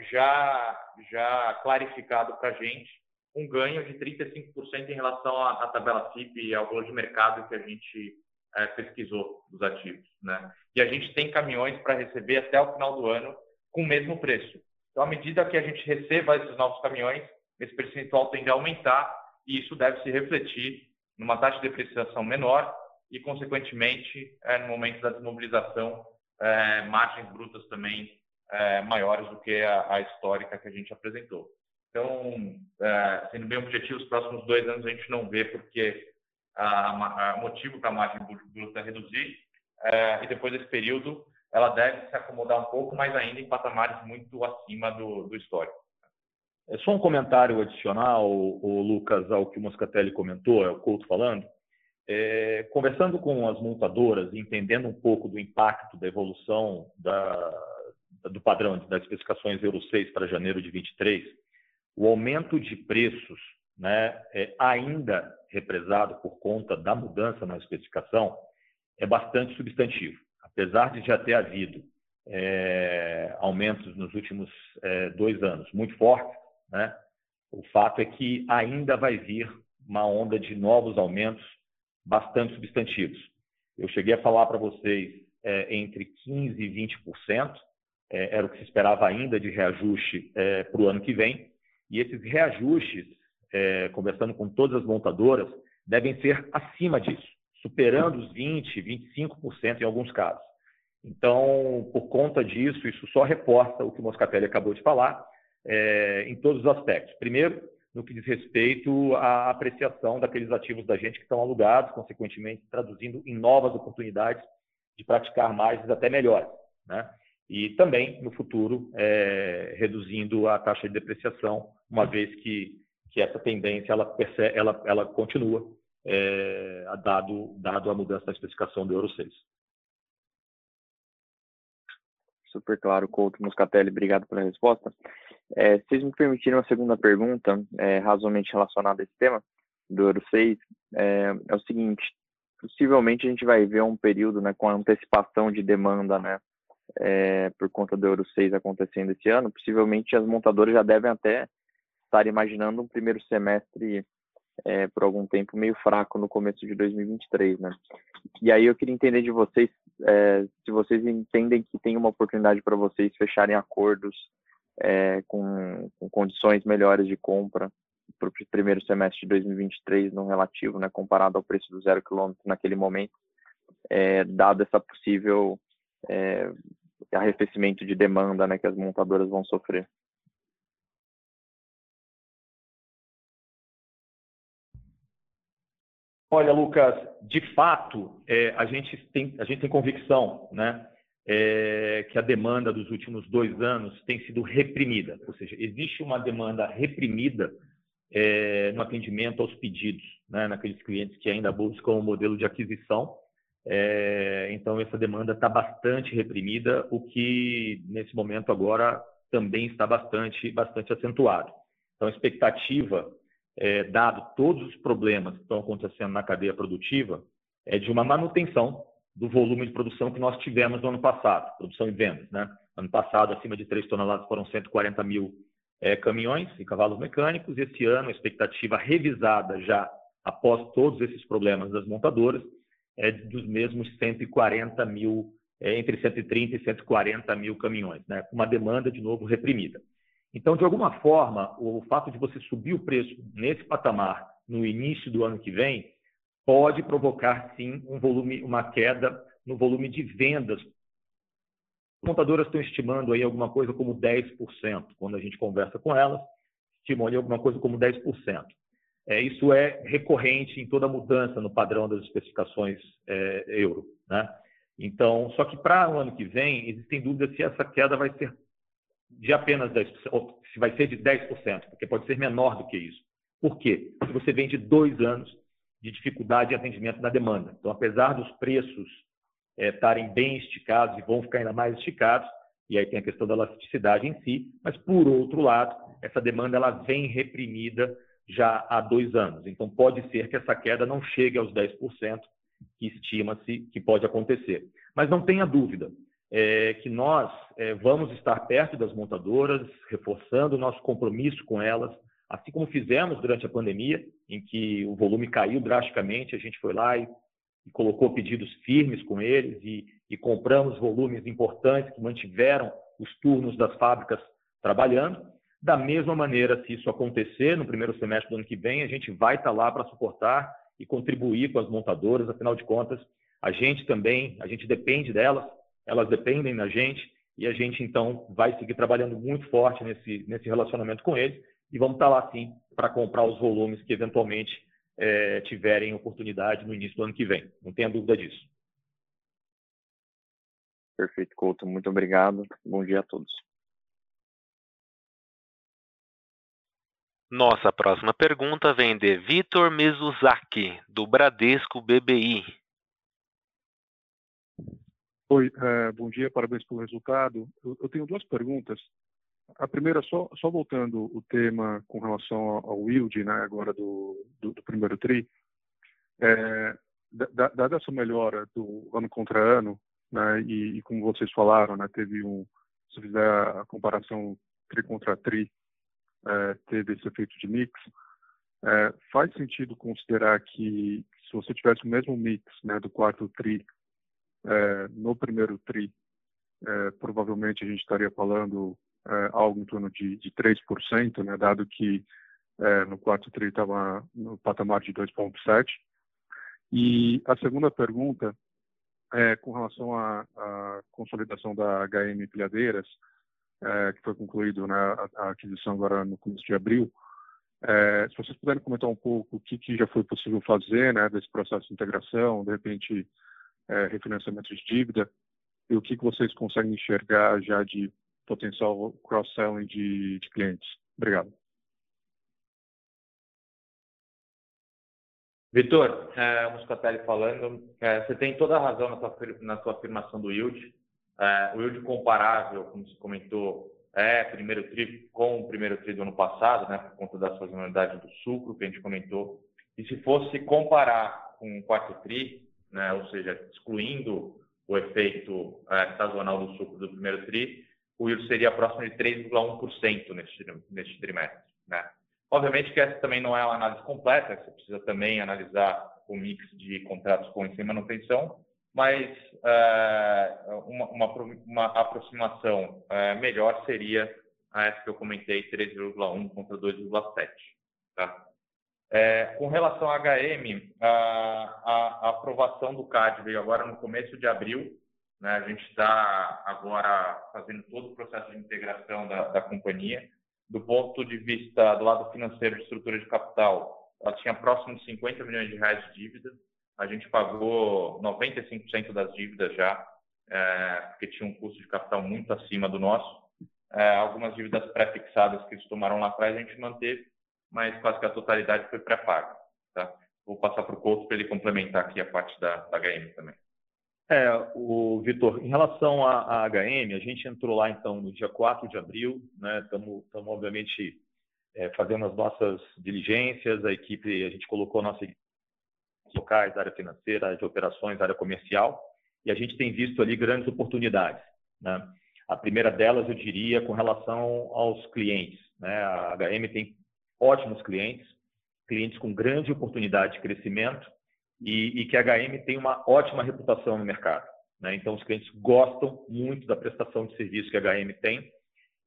já, já clarificado para a gente um ganho de 35% em relação à, à, tabela FIP e ao valor de mercado que a gente é, pesquisou dos ativos. Né? E a gente tem caminhões para receber até o final do ano com o mesmo preço. Então, à medida que a gente receba esses novos caminhões, esse percentual tende a aumentar e isso deve se refletir numa taxa de depreciação menor e, consequentemente, é, no momento da desmobilização, é, margens brutas também é, maiores do que a, a, histórica que a gente apresentou. Então, é, sendo bem objetivo, os próximos dois anos a gente não vê porque a, a motivo para a margem bruta reduzir é, e depois desse período ela deve se acomodar um pouco, mas ainda em patamares muito acima do, do histórico. É só um comentário adicional, o Lucas, ao que o Moscatelli comentou, é o Couto falando. É, conversando com as montadoras, entendendo um pouco do impacto da evolução da, do padrão das especificações Euro 6 para janeiro de 23, o aumento de preços, né, é, ainda represado por conta da mudança na especificação, é bastante substantivo. Apesar de já ter havido é, aumentos nos últimos é, dois anos muito fortes, né? O fato é que ainda vai vir uma onda de novos aumentos bastante substantivos. Eu cheguei a falar para vocês é, entre 15% e 20%, é, era o que se esperava ainda de reajuste é, para o ano que vem, e esses reajustes, é, conversando com todas as montadoras, devem ser acima disso, superando os 20%, 25% em alguns casos. Então, por conta disso, isso só reforça o que o Moscatelli acabou de falar, é, em todos os aspectos. Primeiro, no que diz respeito à apreciação daqueles ativos da gente que estão alugados, consequentemente traduzindo em novas oportunidades de praticar mais até melhores. Né? E também, no futuro, é, reduzindo a taxa de depreciação, uma vez que, que essa tendência ela, percebe, ela, ela continua, é, dado, dado a mudança da especificação do Euro 6. Super claro, Couto Muscatelli, obrigado pela resposta. É, se vocês me permitirem uma segunda pergunta, é, razoavelmente relacionada a esse tema, do Euro 6, é, é, o seguinte, possivelmente a gente vai ver um período né, com antecipação de demanda, né, é, por conta do Euro 6 acontecendo esse ano, possivelmente as montadoras já devem até estar imaginando um primeiro semestre é, por algum tempo meio fraco no começo de 2023, né? E aí eu queria entender de vocês é, se vocês entendem que tem uma oportunidade para vocês fecharem acordos é, com, com, condições melhores de compra para o primeiro semestre de 2023 no relativo, né, comparado ao preço do zero quilômetro naquele momento, é, dado essa possível é, arrefecimento de demanda né, que as montadoras vão sofrer. Olha, Lucas, de fato, é, a, gente tem, a gente tem convicção, né? é, que a demanda dos últimos dois anos tem sido reprimida, ou seja, existe uma demanda reprimida é, no atendimento aos pedidos, né, naqueles clientes que ainda buscam o um modelo de aquisição. É, então, essa demanda está bastante reprimida, o que nesse momento agora também está bastante, bastante acentuado. Então, a expectativa, é, dado todos os problemas que estão acontecendo na cadeia produtiva, é de uma manutenção do volume de produção que nós tivemos no ano passado, produção e vendas. Né? Ano passado, acima de 3 toneladas, foram 140 mil é, caminhões e cavalos mecânicos. Esse ano, a expectativa revisada já após todos esses problemas das montadoras, é dos mesmos 140 mil, é, entre 130 e 140 mil caminhões, né? com uma demanda, de novo, reprimida. Então, de alguma forma, o fato de você subir o preço nesse patamar no início do ano que vem pode provocar, sim, um volume, uma queda no volume de vendas. As montadoras estão estimando aí alguma coisa como 10%. Quando a gente conversa com elas, estimam ali alguma coisa como 10%. É, isso é recorrente em toda mudança no padrão das especificações é, euro. Né? Então, só que para o ano que vem, existem dúvidas se essa queda vai ser de apenas 10%, ou se vai ser de 10%, porque pode ser menor do que isso. Por quê? Porque você vem de dois anos de dificuldade de atendimento na demanda. Então, apesar dos preços é, estarem bem esticados e vão ficar ainda mais esticados, e aí tem a questão da elasticidade em si, mas, por outro lado, essa demanda ela vem reprimida já há dois anos. Então, pode ser que essa queda não chegue aos 10% que estima-se que pode acontecer. Mas não tenha dúvida, é, que nós é, vamos estar perto das montadoras, reforçando o nosso compromisso com elas, assim como fizemos durante a pandemia, em que o volume caiu drasticamente, a gente foi lá e, e colocou pedidos firmes com eles e, e compramos volumes importantes que mantiveram os turnos das fábricas trabalhando. Da mesma maneira, se isso acontecer no primeiro semestre do ano que vem, a gente vai estar lá para suportar e contribuir com as montadoras, afinal de contas, a gente também, a gente depende delas, elas dependem da gente e a gente então vai seguir trabalhando muito forte nesse, nesse relacionamento com eles e vamos estar lá sim para comprar os volumes que eventualmente é, tiverem oportunidade no início do ano que vem. Não tenha dúvida disso. Perfeito, Couto. Muito obrigado. Bom dia a todos. Nossa próxima pergunta vem de Vitor Mizuzaki, do Bradesco BBI. Oi, é, bom dia, parabéns pelo resultado. Eu, eu, tenho duas perguntas. A primeira, só, só voltando o tema com relação ao, ao yield, né, agora do, do, do primeiro TRI, é, dada essa melhora do ano contra ano, né, e, e, como vocês falaram, né, teve um, se fizer a comparação TRI contra TRI, é, teve esse efeito de mix, é, faz sentido considerar que se você tivesse o mesmo mix né, do quarto TRI é, no primeiro TRI, é, provavelmente a gente estaria falando é, algo em torno de, de 3%, né, dado que é, no quarto TRI estava no patamar de 2,7%. E a segunda pergunta é com relação à, à consolidação da HM Pilhadeiras, é, que foi concluído né, a, a, aquisição agora no começo de abril. É, se vocês puderem comentar um pouco o que, que já foi possível fazer né, desse processo de integração, de repente é, refinanciamento de dívida e o que, que vocês conseguem enxergar já de potencial cross-selling de, de clientes. Obrigado. Vitor, é, Muscatelli falando, é, você tem toda a razão na sua, na sua afirmação do yield. É, o yield comparável, como você comentou, é primeiro tri com o primeiro tri do ano passado, né, por conta da sazonalidade do sucro que a gente comentou. E se fosse comparar com o quarto tri, né, ou seja, excluindo o efeito é, sazonal do sucro do primeiro TRI, o yield seria próximo de 3,1% neste, neste trimestre. Né? Obviamente que essa também não é uma análise completa, você precisa também analisar o mix de contratos com e sem manutenção, mas é, uma, uma, uma, aproximação é, melhor seria essa que eu comentei, 3,1 contra 2,7. Tá? É, com relação à HM, a, a, a, aprovação do CAD veio agora no começo de abril. Né? A gente está agora fazendo todo o processo de integração da, da, companhia. Do ponto de vista do lado financeiro de estrutura de capital, ela tinha próximo de 50 milhões de reais de dívida. A gente pagou 95% das dívidas já, é, porque tinha um custo de capital muito acima do nosso. É, algumas dívidas pré-fixadas que eles tomaram lá atrás a gente manteve mas quase que a totalidade foi pré-paga. Tá? Vou passar para o Couto para ele complementar aqui a parte da, da HM também. É, o Vitor, em relação à, HM, a gente entrou lá então no dia 4 de abril, estamos né, obviamente é, fazendo as nossas diligências, a equipe, a gente colocou equipe locais, área financeira, área de operações, área comercial, e a gente tem visto ali grandes oportunidades. Né? A primeira delas, eu diria, com relação aos clientes. Né? A HM tem ótimos clientes, clientes com grande oportunidade de crescimento e, e que a HM tem uma ótima reputação no mercado. Né? Então, os clientes gostam muito da prestação de serviço que a HM tem,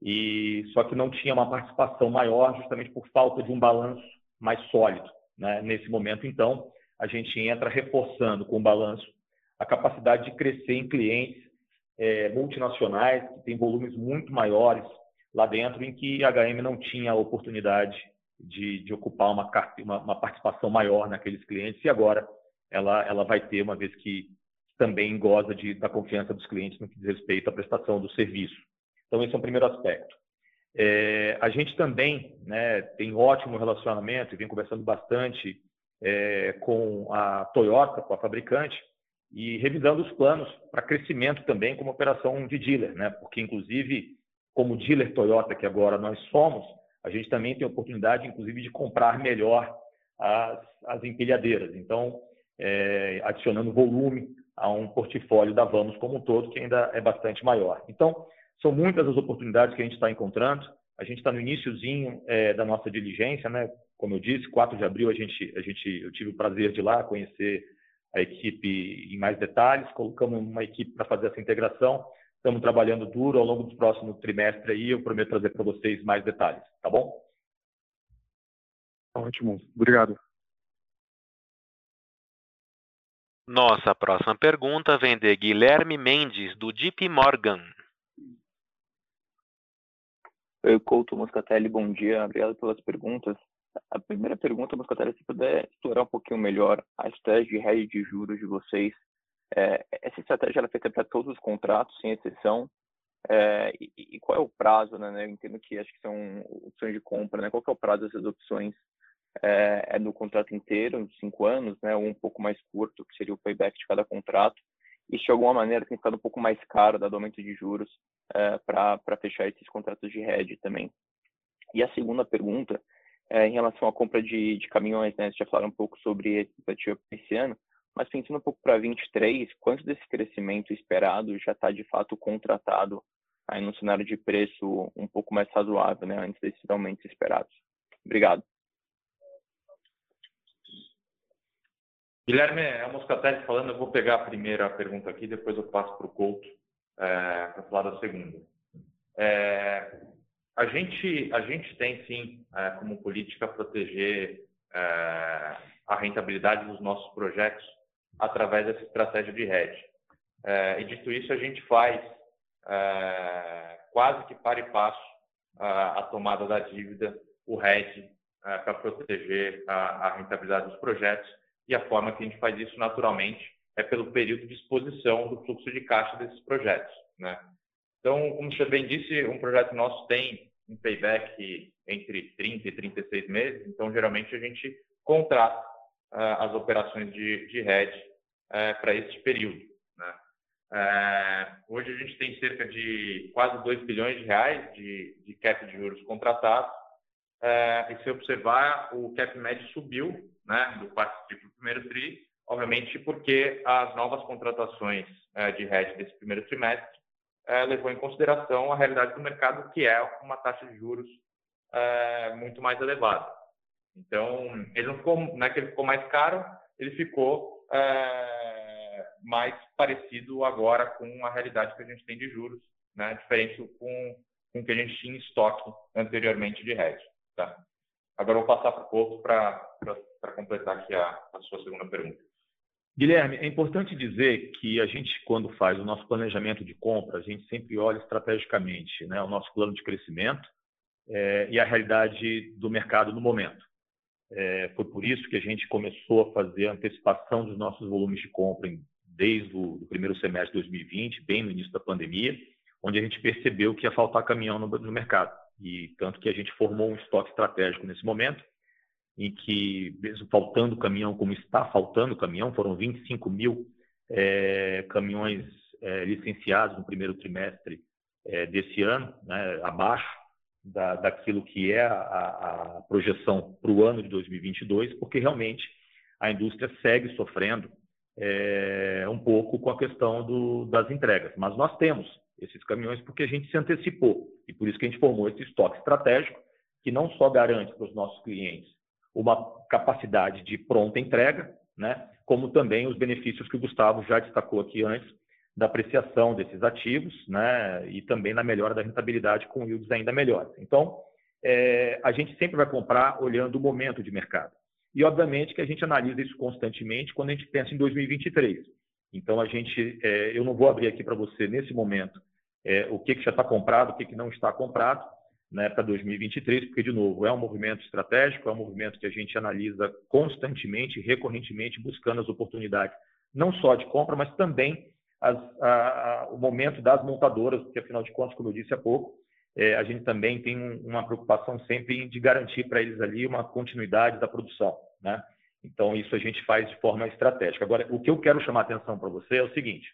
e só que não tinha uma participação maior justamente por falta de um balanço mais sólido. Né? Nesse momento, então, a gente entra reforçando com o balanço a capacidade de crescer em clientes é, multinacionais que têm volumes muito maiores lá dentro, em que a HM não tinha a oportunidade de, de ocupar uma, uma, uma, participação maior naqueles clientes e agora ela, ela vai ter, uma vez que também goza de, da confiança dos clientes no que diz respeito à prestação do serviço. Então, esse é o primeiro aspecto. É, a gente também né, tem ótimo relacionamento e vem conversando bastante é, com a Toyota, com a fabricante, e revisando os planos para crescimento também como operação de dealer, né? porque, inclusive, como dealer Toyota, que agora nós somos, a gente também tem a oportunidade, inclusive, de comprar melhor as, as empilhadeiras. Então, é, adicionando volume a um portfólio da Vamos como um todo, que ainda é bastante maior. Então, são muitas as oportunidades que a gente está encontrando. A gente está no iníciozinho é, da nossa diligência, né? Como eu disse, 4 de abril a gente, a gente, eu tive o prazer de ir lá conhecer a equipe em mais detalhes. Colocamos uma equipe para fazer essa integração. Estamos trabalhando duro ao longo do próximo trimestre aí. Eu prometo trazer para vocês mais detalhes, tá bom? Ótimo, obrigado. Nossa próxima pergunta vem de Guilherme Mendes, do JP Morgan. Oi, Couto Moscatelli, bom dia. Obrigado pelas perguntas. A primeira pergunta, Moscatelli, se puder explorar um pouquinho melhor a estratégia de rede de juros de vocês. É, essa estratégia é feita para todos os contratos, sem exceção. É, e, e, qual é o prazo, né? Eu entendo que acho que são opções de compra, né? Qual é o prazo dessas opções? É, é no contrato inteiro, cinco anos, né? Ou um pouco mais curto, que seria o payback de cada contrato e de alguma maneira tem ficado um pouco mais caro dado aumento de juros é, para fechar esses contratos de hedge também. E a segunda pergunta é em relação à compra de, de caminhões, né? Você já falaram um pouco sobre a expectativa para esse ano, mas pensando um pouco para 23, quanto desse crescimento esperado já está de fato contratado aí no cenário de preço um pouco mais razoável, né? Antes desses aumentos esperados. Obrigado. Guilherme, é o Moscatelli falando, eu vou pegar a primeira pergunta aqui, depois eu passo para o Couto é, para falar da segunda. É, a, gente, a gente tem, sim, é, como política, proteger é, a rentabilidade dos nossos projetos através dessa estratégia de hedge. É, e dito isso, a gente faz é, quase que para e passo a, a tomada da dívida, o hedge, para proteger a, a rentabilidade dos projetos e a forma que a gente faz isso naturalmente é pelo período de exposição do fluxo de caixa desses projetos. Né? Então, como você bem disse, um projeto nosso tem um payback entre 30 e 36 meses, então geralmente a gente contrata as operações de, de hedge uh, para esse período. Né? Uh, hoje a gente tem cerca de quase 2 bilhões de reais de, de cap de juros contratados, e se observar, o cap médio subiu né, do quarto tri para o primeiro tri, obviamente porque as novas contratações de hedge desse primeiro trimestre levou em consideração a realidade do mercado, que é uma taxa de juros muito mais elevada. Então, ele não ficou, não é que ele ficou mais caro, ele ficou é, mais parecido agora com a realidade que a gente tem de juros, né, diferente com, com o que a gente tinha em estoque anteriormente de hedge. Tá? Agora eu vou passar para o Couto para completar aqui a, a sua segunda pergunta. Guilherme, é importante dizer que a gente, quando faz o nosso planejamento de compra, a gente sempre olha estrategicamente né, o nosso plano de crescimento é, e a realidade do mercado no momento. É, foi por isso que a gente começou a fazer a antecipação dos nossos volumes de compra em, desde o primeiro semestre de 2020, bem no início da pandemia, onde a gente percebeu que ia faltar caminhão no, no mercado. E tanto que a gente formou um estoque estratégico nesse momento, em que, mesmo faltando caminhão, como está faltando caminhão, foram 25 mil é, caminhões é, licenciados no primeiro trimestre é, desse ano, né, abaixo da, daquilo que é a, a projeção para o ano de 2022, porque realmente a indústria segue sofrendo é, um pouco com a questão do, das entregas. Mas nós temos esses caminhões porque a gente se antecipou e por isso que a gente formou esse estoque estratégico que não só garante para os nossos clientes uma capacidade de pronta entrega, né? como também os benefícios que o Gustavo já destacou aqui antes, da apreciação desses ativos né? e também na melhora da rentabilidade com yields ainda melhores. Então, é, a gente sempre vai comprar olhando o momento de mercado. E, obviamente, que a gente analisa isso constantemente quando a gente pensa em 2023. Então, a gente, é, eu não vou abrir aqui para você, nesse momento, é, o que, que já está comprado, o que, que não está comprado né, para 2023, porque, de novo, é um movimento estratégico, é um movimento que a gente analisa constantemente, recorrentemente, buscando as oportunidades, não só de compra, mas também as, a, a, o momento das montadoras, porque, afinal de contas, como eu disse há pouco, é, a gente também tem um, uma preocupação sempre de garantir para eles ali uma continuidade da produção. Né? Então, isso a gente faz de forma estratégica. Agora, o que eu quero chamar a atenção para você é o seguinte: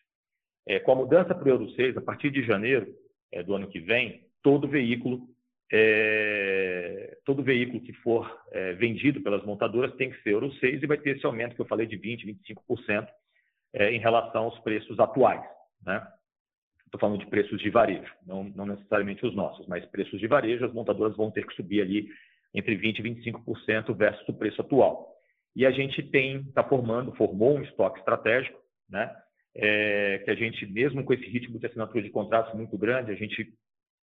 é, com a mudança para o Euro 6, a partir de janeiro é, do ano que vem, todo veículo, é, todo veículo que for é, vendido pelas montadoras tem que ser Euro 6 e vai ter esse aumento que eu falei de 20%, 25% é, em relação aos preços atuais. Né? Estou falando de preços de varejo, não, não, necessariamente os nossos, mas preços de varejo, as montadoras vão ter que subir ali entre 20% e 25% versus o preço atual. E a gente tem, está formando, formou um estoque estratégico, né? É, que a gente, mesmo com esse ritmo de assinatura de contratos muito grande, a gente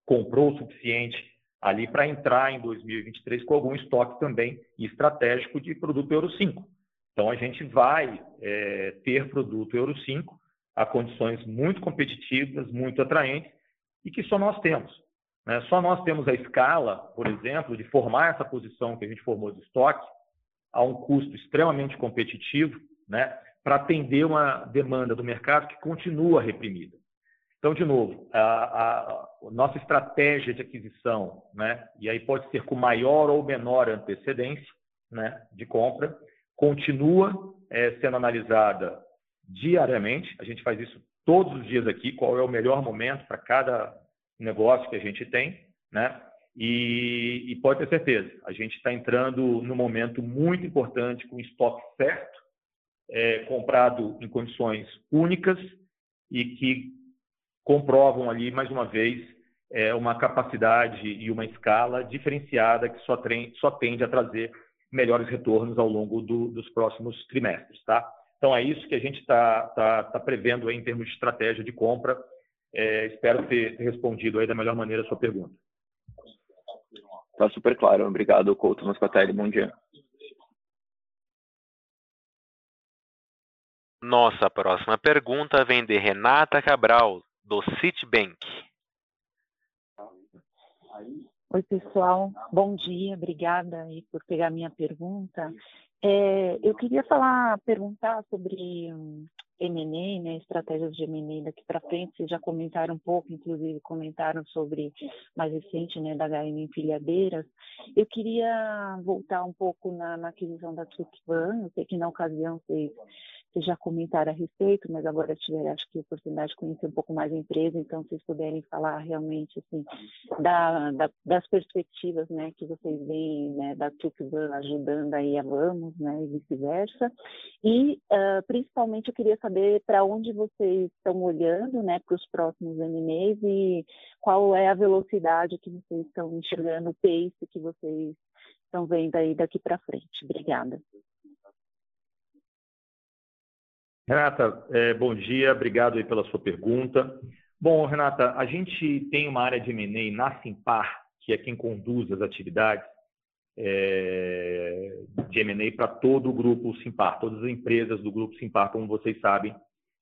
comprou o suficiente ali para entrar em 2023 com algum estoque também estratégico de produto Euro 5. Então, a gente vai é, ter produto Euro 5 a condições muito competitivas, muito atraentes, e que só nós temos. Né? Só nós temos a escala, por exemplo, de formar essa posição que a gente formou de estoque a um custo extremamente competitivo, né? para atender uma demanda do mercado que continua reprimida. Então, de novo, a, a, a, nossa estratégia de aquisição, né, e aí pode ser com maior ou menor antecedência né, de compra, continua é, sendo analisada diariamente. A gente faz isso todos os dias aqui, qual é o melhor momento para cada negócio que a gente tem, né? E, e pode ter certeza, a gente está entrando num momento muito importante com estoque certo, é, comprado em condições únicas e que comprovam ali, mais uma vez, é, uma capacidade e uma escala diferenciada que só, só tende a trazer melhores retornos ao longo do, dos próximos trimestres. Tá? Então, é isso que a gente está tá, tá prevendo em termos de estratégia de compra. É, espero ter, ter respondido aí da melhor maneira a sua pergunta. Está super claro. Obrigado, Couto Moscatelli. Bom dia. Nossa próxima pergunta vem de Renata Cabral, do Citibank. Oi, pessoal. Bom dia. Obrigada aí por pegar minha pergunta. É, eu queria falar, perguntar sobre um, M&A, né, estratégias de M&A daqui para frente. Vocês já comentaram um pouco, inclusive comentaram sobre mais recente, né, da HM Empilhadeiras. Eu queria voltar um pouco na, na aquisição da Truckvan. Eu sei que na ocasião vocês vocês já comentaram a respeito, mas agora tiveram, acho que, a oportunidade de conhecer um pouco mais a empresa, então, vocês puderem falar realmente, assim, da, da, das perspectivas, né, que vocês veem, né, da Tukvan ajudando aí a Vamos, né, e vice-versa. E, uh, principalmente, eu queria saber para onde vocês estão olhando, né, para os próximos MNEs e qual é a velocidade que vocês estão enxergando, o pace que vocês estão vendo aí daqui para frente. Obrigada. Renata, é, bom dia, obrigado aí pela sua pergunta. Bom, Renata, a gente tem uma área de M&A na Simpar, que é quem conduz as atividades é, de M&A para todo o grupo Simpar, todas as empresas do grupo Simpar, como vocês sabem.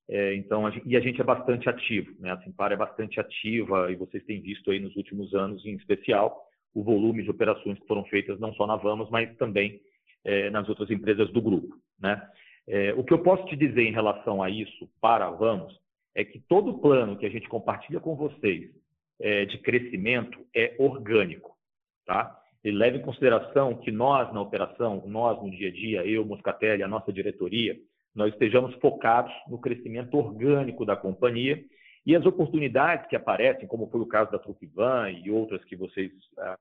É, então, a gente, e a gente é bastante ativo, né? A Simpar é bastante ativa e vocês têm visto aí nos últimos anos, em especial, o volume de operações que foram feitas não só na Vamos, mas também é, nas outras empresas do grupo, né? É, o que eu posso te dizer em relação a isso, para Vamos, é que todo plano que a gente compartilha com vocês é, de crescimento é orgânico. Tá? Ele leva em consideração que nós, na operação, nós no dia a dia, eu, Moscatelli, a nossa diretoria, nós estejamos focados no crescimento orgânico da companhia e as oportunidades que aparecem, como foi o caso da Truquivan e outras que vocês. Ah,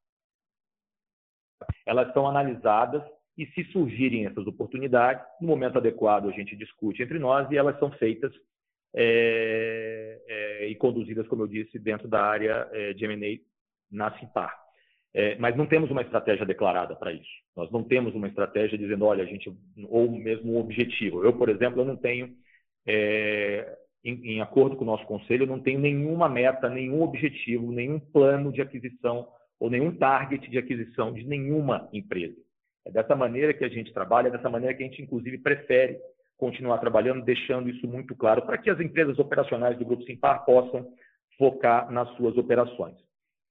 elas são analisadas e se surgirem essas oportunidades, no momento adequado a gente discute entre nós e elas são feitas é, é, e conduzidas, como eu disse, dentro da área é, de M&A na CIPAR. é, mas não temos uma estratégia declarada para isso. Nós não temos uma estratégia dizendo, olha, a gente, ou mesmo um objetivo. Eu, por exemplo, eu não tenho, é, em, em, acordo com o nosso conselho, eu não tenho nenhuma meta, nenhum objetivo, nenhum plano de aquisição ou nenhum target de aquisição de nenhuma empresa. É dessa maneira que a gente trabalha, é dessa maneira que a gente, inclusive, prefere continuar trabalhando, deixando isso muito claro para que as empresas operacionais do Grupo Simpar possam focar nas suas operações.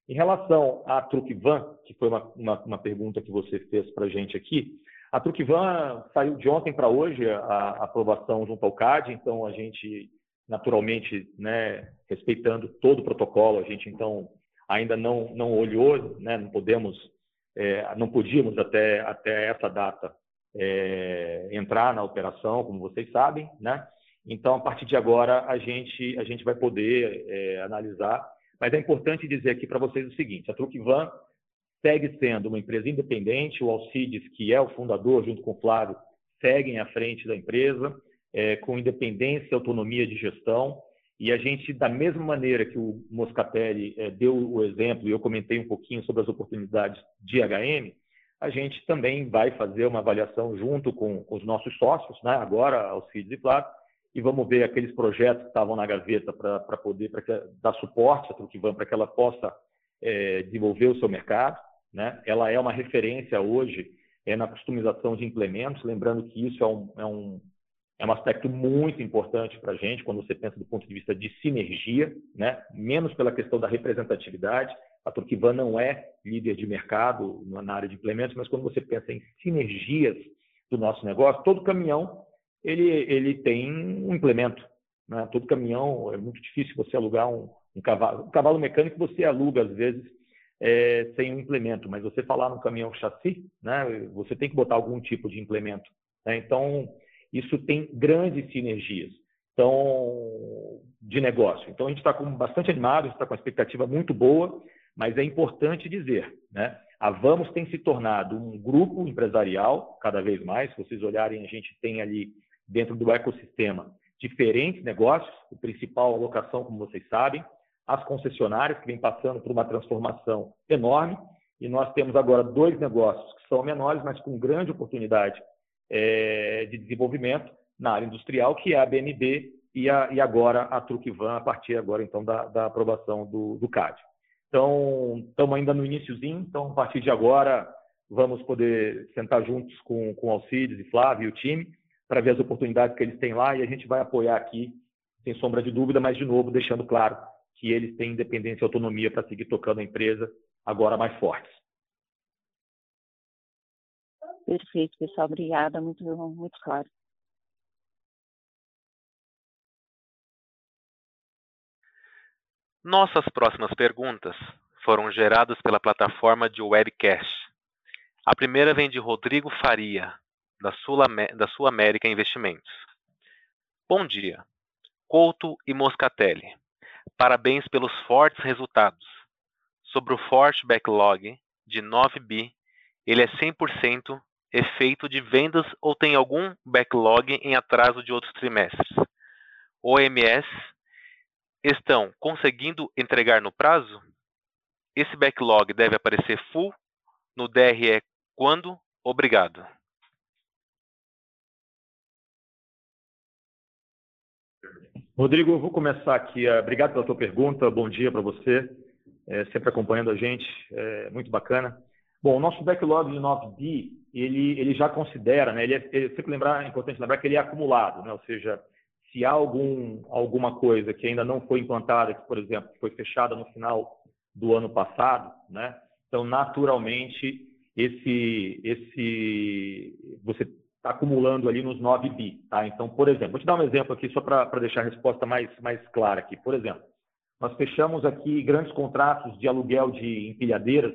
Em relação à Trucvan, que foi uma, uma, uma pergunta que você fez para a gente aqui, a Trucvan saiu de ontem para hoje a, a, aprovação junto ao CAD, então a gente, naturalmente, né, respeitando todo o protocolo, a gente então ainda não, não olhou, né, não podemos, é, não podíamos até, até essa data é, entrar na operação, como vocês sabem, né? Então, a partir de agora, a gente, a gente vai poder é, analisar mas é importante dizer aqui para vocês o seguinte: a Trucvan segue sendo uma empresa independente, o Alcides, que é o fundador, junto com o Flávio, seguem à frente da empresa, é, com independência e autonomia de gestão. E a gente, da mesma maneira que o Moscatelli é, deu o exemplo, e eu comentei um pouquinho sobre as oportunidades de HM, a gente também vai fazer uma avaliação junto com, com os nossos sócios, né? agora Alcides e Flávio, e vamos ver aqueles projetos que estavam na gaveta para poder pra que, dar suporte à Truquivan para que ela possa é, desenvolver o seu mercado. Né? Ela é uma referência hoje é, na customização de implementos, lembrando que isso é um, é um, é um aspecto muito importante para a gente quando você pensa do ponto de vista de sinergia, né? menos pela questão da representatividade. A Turquivan não é líder de mercado na área de implementos, mas quando você pensa em sinergias do nosso negócio, todo caminhão ele, ele tem um implemento. Né? Todo caminhão, é muito difícil você alugar um, um cavalo. Um cavalo mecânico você aluga, às vezes, é, sem um implemento, mas você falar no caminhão chassi, né, você tem que botar algum tipo de implemento. Né? Então, isso tem grandes sinergias então, de negócio. Então, a gente está bastante animado, a gente está com uma expectativa muito boa, mas é importante dizer, né? A Vamos tem se tornado um grupo empresarial cada vez mais. Se vocês olharem, a gente tem ali dentro do ecossistema diferentes negócios, o principal a locação, como vocês sabem, as concessionárias, que vem passando por uma transformação enorme, e nós temos agora dois negócios que são menores, mas com grande oportunidade é, de desenvolvimento na área industrial, que é a BNB e, a, e agora a Trucvan, a partir agora, então, da, da aprovação do, do CAD. Então, estamos ainda no iníciozinho, então, a partir de agora, vamos poder sentar juntos com, com Alcides e Flávio e o time, para ver as oportunidades que eles têm lá e a gente vai apoiar aqui, sem sombra de dúvida, mas de novo deixando claro que eles têm independência e autonomia para seguir tocando a empresa agora mais fortes. Perfeito, pessoal. Obrigada. Muito, muito claro. Nossas próximas perguntas foram geradas pela plataforma de webcast. A primeira vem de Rodrigo Faria, da Sul, da Sul América Investimentos. Bom dia, Couto e Moscatelli. Parabéns pelos fortes resultados. Sobre o forte backlog de 9 bi, ele é 100% efeito de vendas ou tem algum backlog em atraso de outros trimestres? OMS estão conseguindo entregar no prazo? Esse backlog deve aparecer full no DRE quando? Obrigado. Rodrigo, eu vou começar aqui. Eh, obrigado pela tua pergunta. Bom dia para você, é, sempre acompanhando a gente. É muito bacana. Bom, o nosso backlog de 9B, ele, ele já considera, né? Ele, é, ele sempre lembrar, é importante lembrar que ele é acumulado, né? Ou seja, se há algum, alguma coisa que ainda não foi implantada, que, por exemplo, foi fechada no final do ano passado, né? Então, naturalmente, esse, esse, você está acumulando ali nos 9 bi. Tá? Então, por exemplo, vou te dar um exemplo aqui só para deixar a resposta mais, mais clara aqui. Por exemplo, nós fechamos aqui grandes contratos de aluguel de empilhadeiras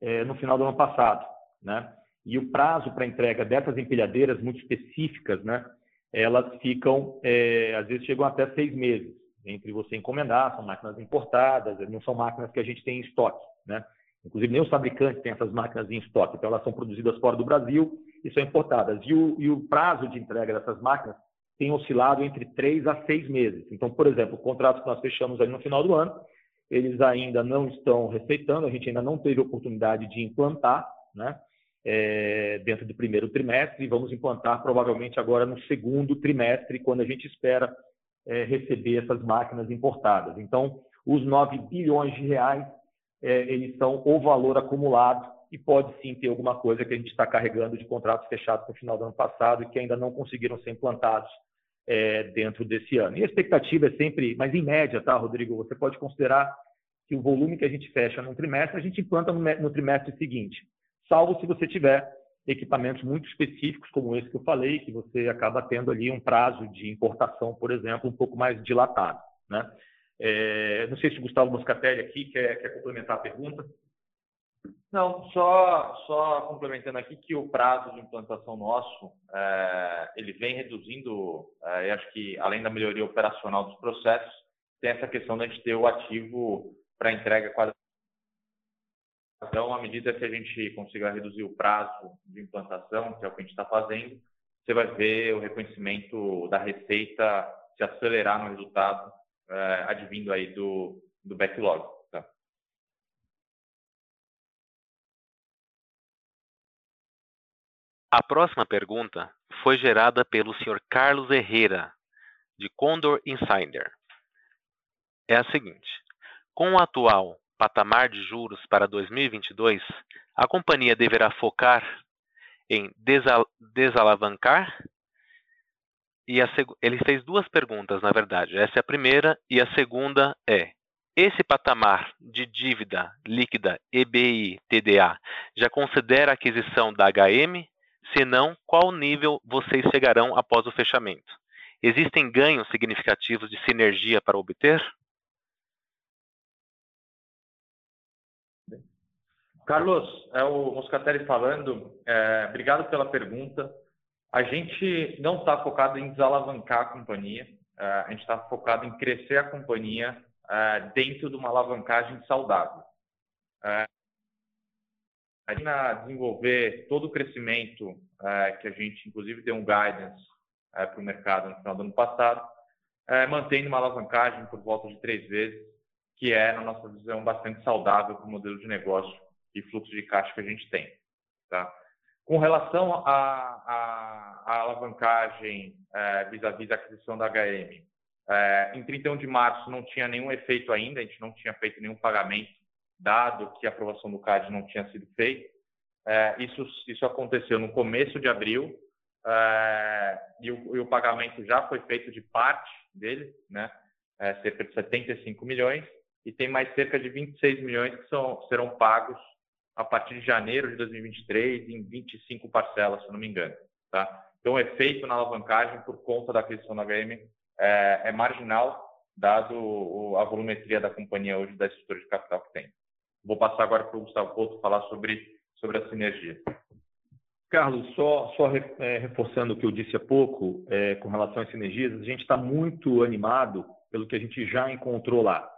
é, no final do ano passado. Né? E o prazo para entrega dessas empilhadeiras muito específicas, né, elas ficam, é, às vezes chegam até seis meses entre você encomendar, são máquinas importadas, não são máquinas que a gente tem em estoque. Né? Inclusive, nem os fabricantes têm essas máquinas em estoque, então elas são produzidas fora do Brasil e são importadas. E o, e o prazo de entrega dessas máquinas tem oscilado entre três a seis meses. Então, por exemplo, o contrato que nós fechamos ali no final do ano, eles ainda não estão receitando, a gente ainda não teve oportunidade de implantar, né? É, dentro do primeiro trimestre e vamos implantar provavelmente agora no segundo trimestre, quando a gente espera é, receber essas máquinas importadas. Então, os 9 bilhões de reais, é, eles são o valor acumulado e pode sim ter alguma coisa que a gente está carregando de contratos fechados no final do ano passado e que ainda não conseguiram ser implantados dentro desse ano. E a expectativa é sempre, mas em média, tá, Rodrigo? Você pode considerar que o volume que a gente fecha num trimestre, a gente implanta no, no trimestre seguinte, salvo se você tiver equipamentos muito específicos, como esse que eu falei, que você acaba tendo ali um prazo de importação, por exemplo, um pouco mais dilatado. Né? É, não sei se o Gustavo Moscatelli aqui quer, quer complementar a pergunta. Não, só, só complementando aqui que o prazo de implantação nosso, é, ele vem reduzindo, é, acho que além da melhoria operacional dos processos, tem essa questão de a gente ter o ativo para entrega quase. Então, à medida que a gente consiga reduzir o prazo de implantação, que é o que a gente está fazendo, você vai ver o reconhecimento da receita se acelerar no resultado, é, advindo aí do, do backlog. Tá? A próxima pergunta foi gerada pelo Sr. Carlos Herrera, de Condor Insider. É a seguinte: com o atual patamar de juros para 2022, a companhia deverá focar em desal desalavancar? E ele fez duas perguntas, na verdade. Essa é a primeira, e a segunda é: esse patamar de dívida líquida EBI-TDA já considera a aquisição da HM? Se não, qual nível vocês chegarão após o fechamento? Existem ganhos significativos de sinergia para obter? Carlos, é o Moscatelli falando. É, obrigado pela pergunta. A gente não está focado em desalavancar a companhia, é, a gente está focado em crescer a companhia é, dentro de uma alavancagem saudável. É, a gente desenvolver todo o crescimento é, que a gente, inclusive, deu um guidance é, para o mercado no final do ano passado, mantendo uma alavancagem por volta de três vezes, que é, na nossa visão, bastante saudável para o modelo de negócio e fluxo de caixa que a gente tem. Tá? Com relação à, alavancagem é, vis-à-vis da aquisição da HM, é, em 31 de março não tinha nenhum efeito ainda, a gente não tinha feito nenhum pagamento, dado que a aprovação do CAD não tinha sido feita. É, isso, isso aconteceu no começo de abril é, e o, e, o, pagamento já foi feito de parte dele, né, é, cerca de 75 milhões, e tem mais cerca de 26 milhões que são, serão pagos a partir de janeiro de 2023 em 25 parcelas, se não me engano. Tá? Então, o efeito na alavancagem por conta da aquisição da HM é, é marginal, dado a volumetria da companhia hoje, da estrutura de capital que tem. Vou passar agora para o Gustavo Couto falar sobre, sobre a sinergia. Carlos, só, só é, reforçando o que eu disse há pouco é, com relação às sinergias, a gente está muito animado pelo que a gente já encontrou lá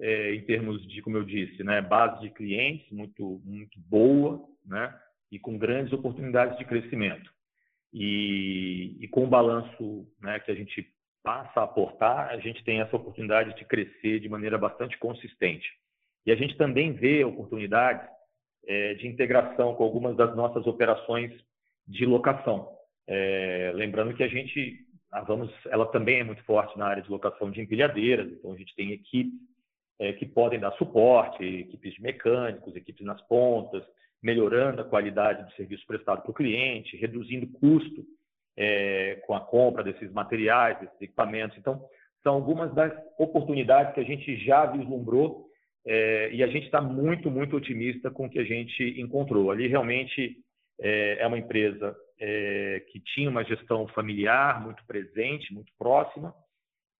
é, em termos de, como eu disse, né, base de clientes muito, muito boa, né, e com grandes oportunidades de crescimento. E, e com o balanço né, que a gente passa a aportar, a gente tem essa oportunidade de crescer de maneira bastante consistente. E a gente também vê oportunidades é, de integração com algumas das nossas operações de locação. É, lembrando que a gente, a Vamos, ela também é muito forte na área de locação de empilhadeiras, então a gente tem equipes é, que podem dar suporte, equipes de mecânicos, equipes nas pontas, melhorando a qualidade do serviço prestado para o cliente, reduzindo o custo é, com a compra desses materiais, desses equipamentos. Então, são algumas das oportunidades que a gente já vislumbrou é, e a gente está muito, muito otimista com o que a gente encontrou. Ali realmente é, é uma empresa é, que tinha uma gestão familiar muito presente, muito próxima,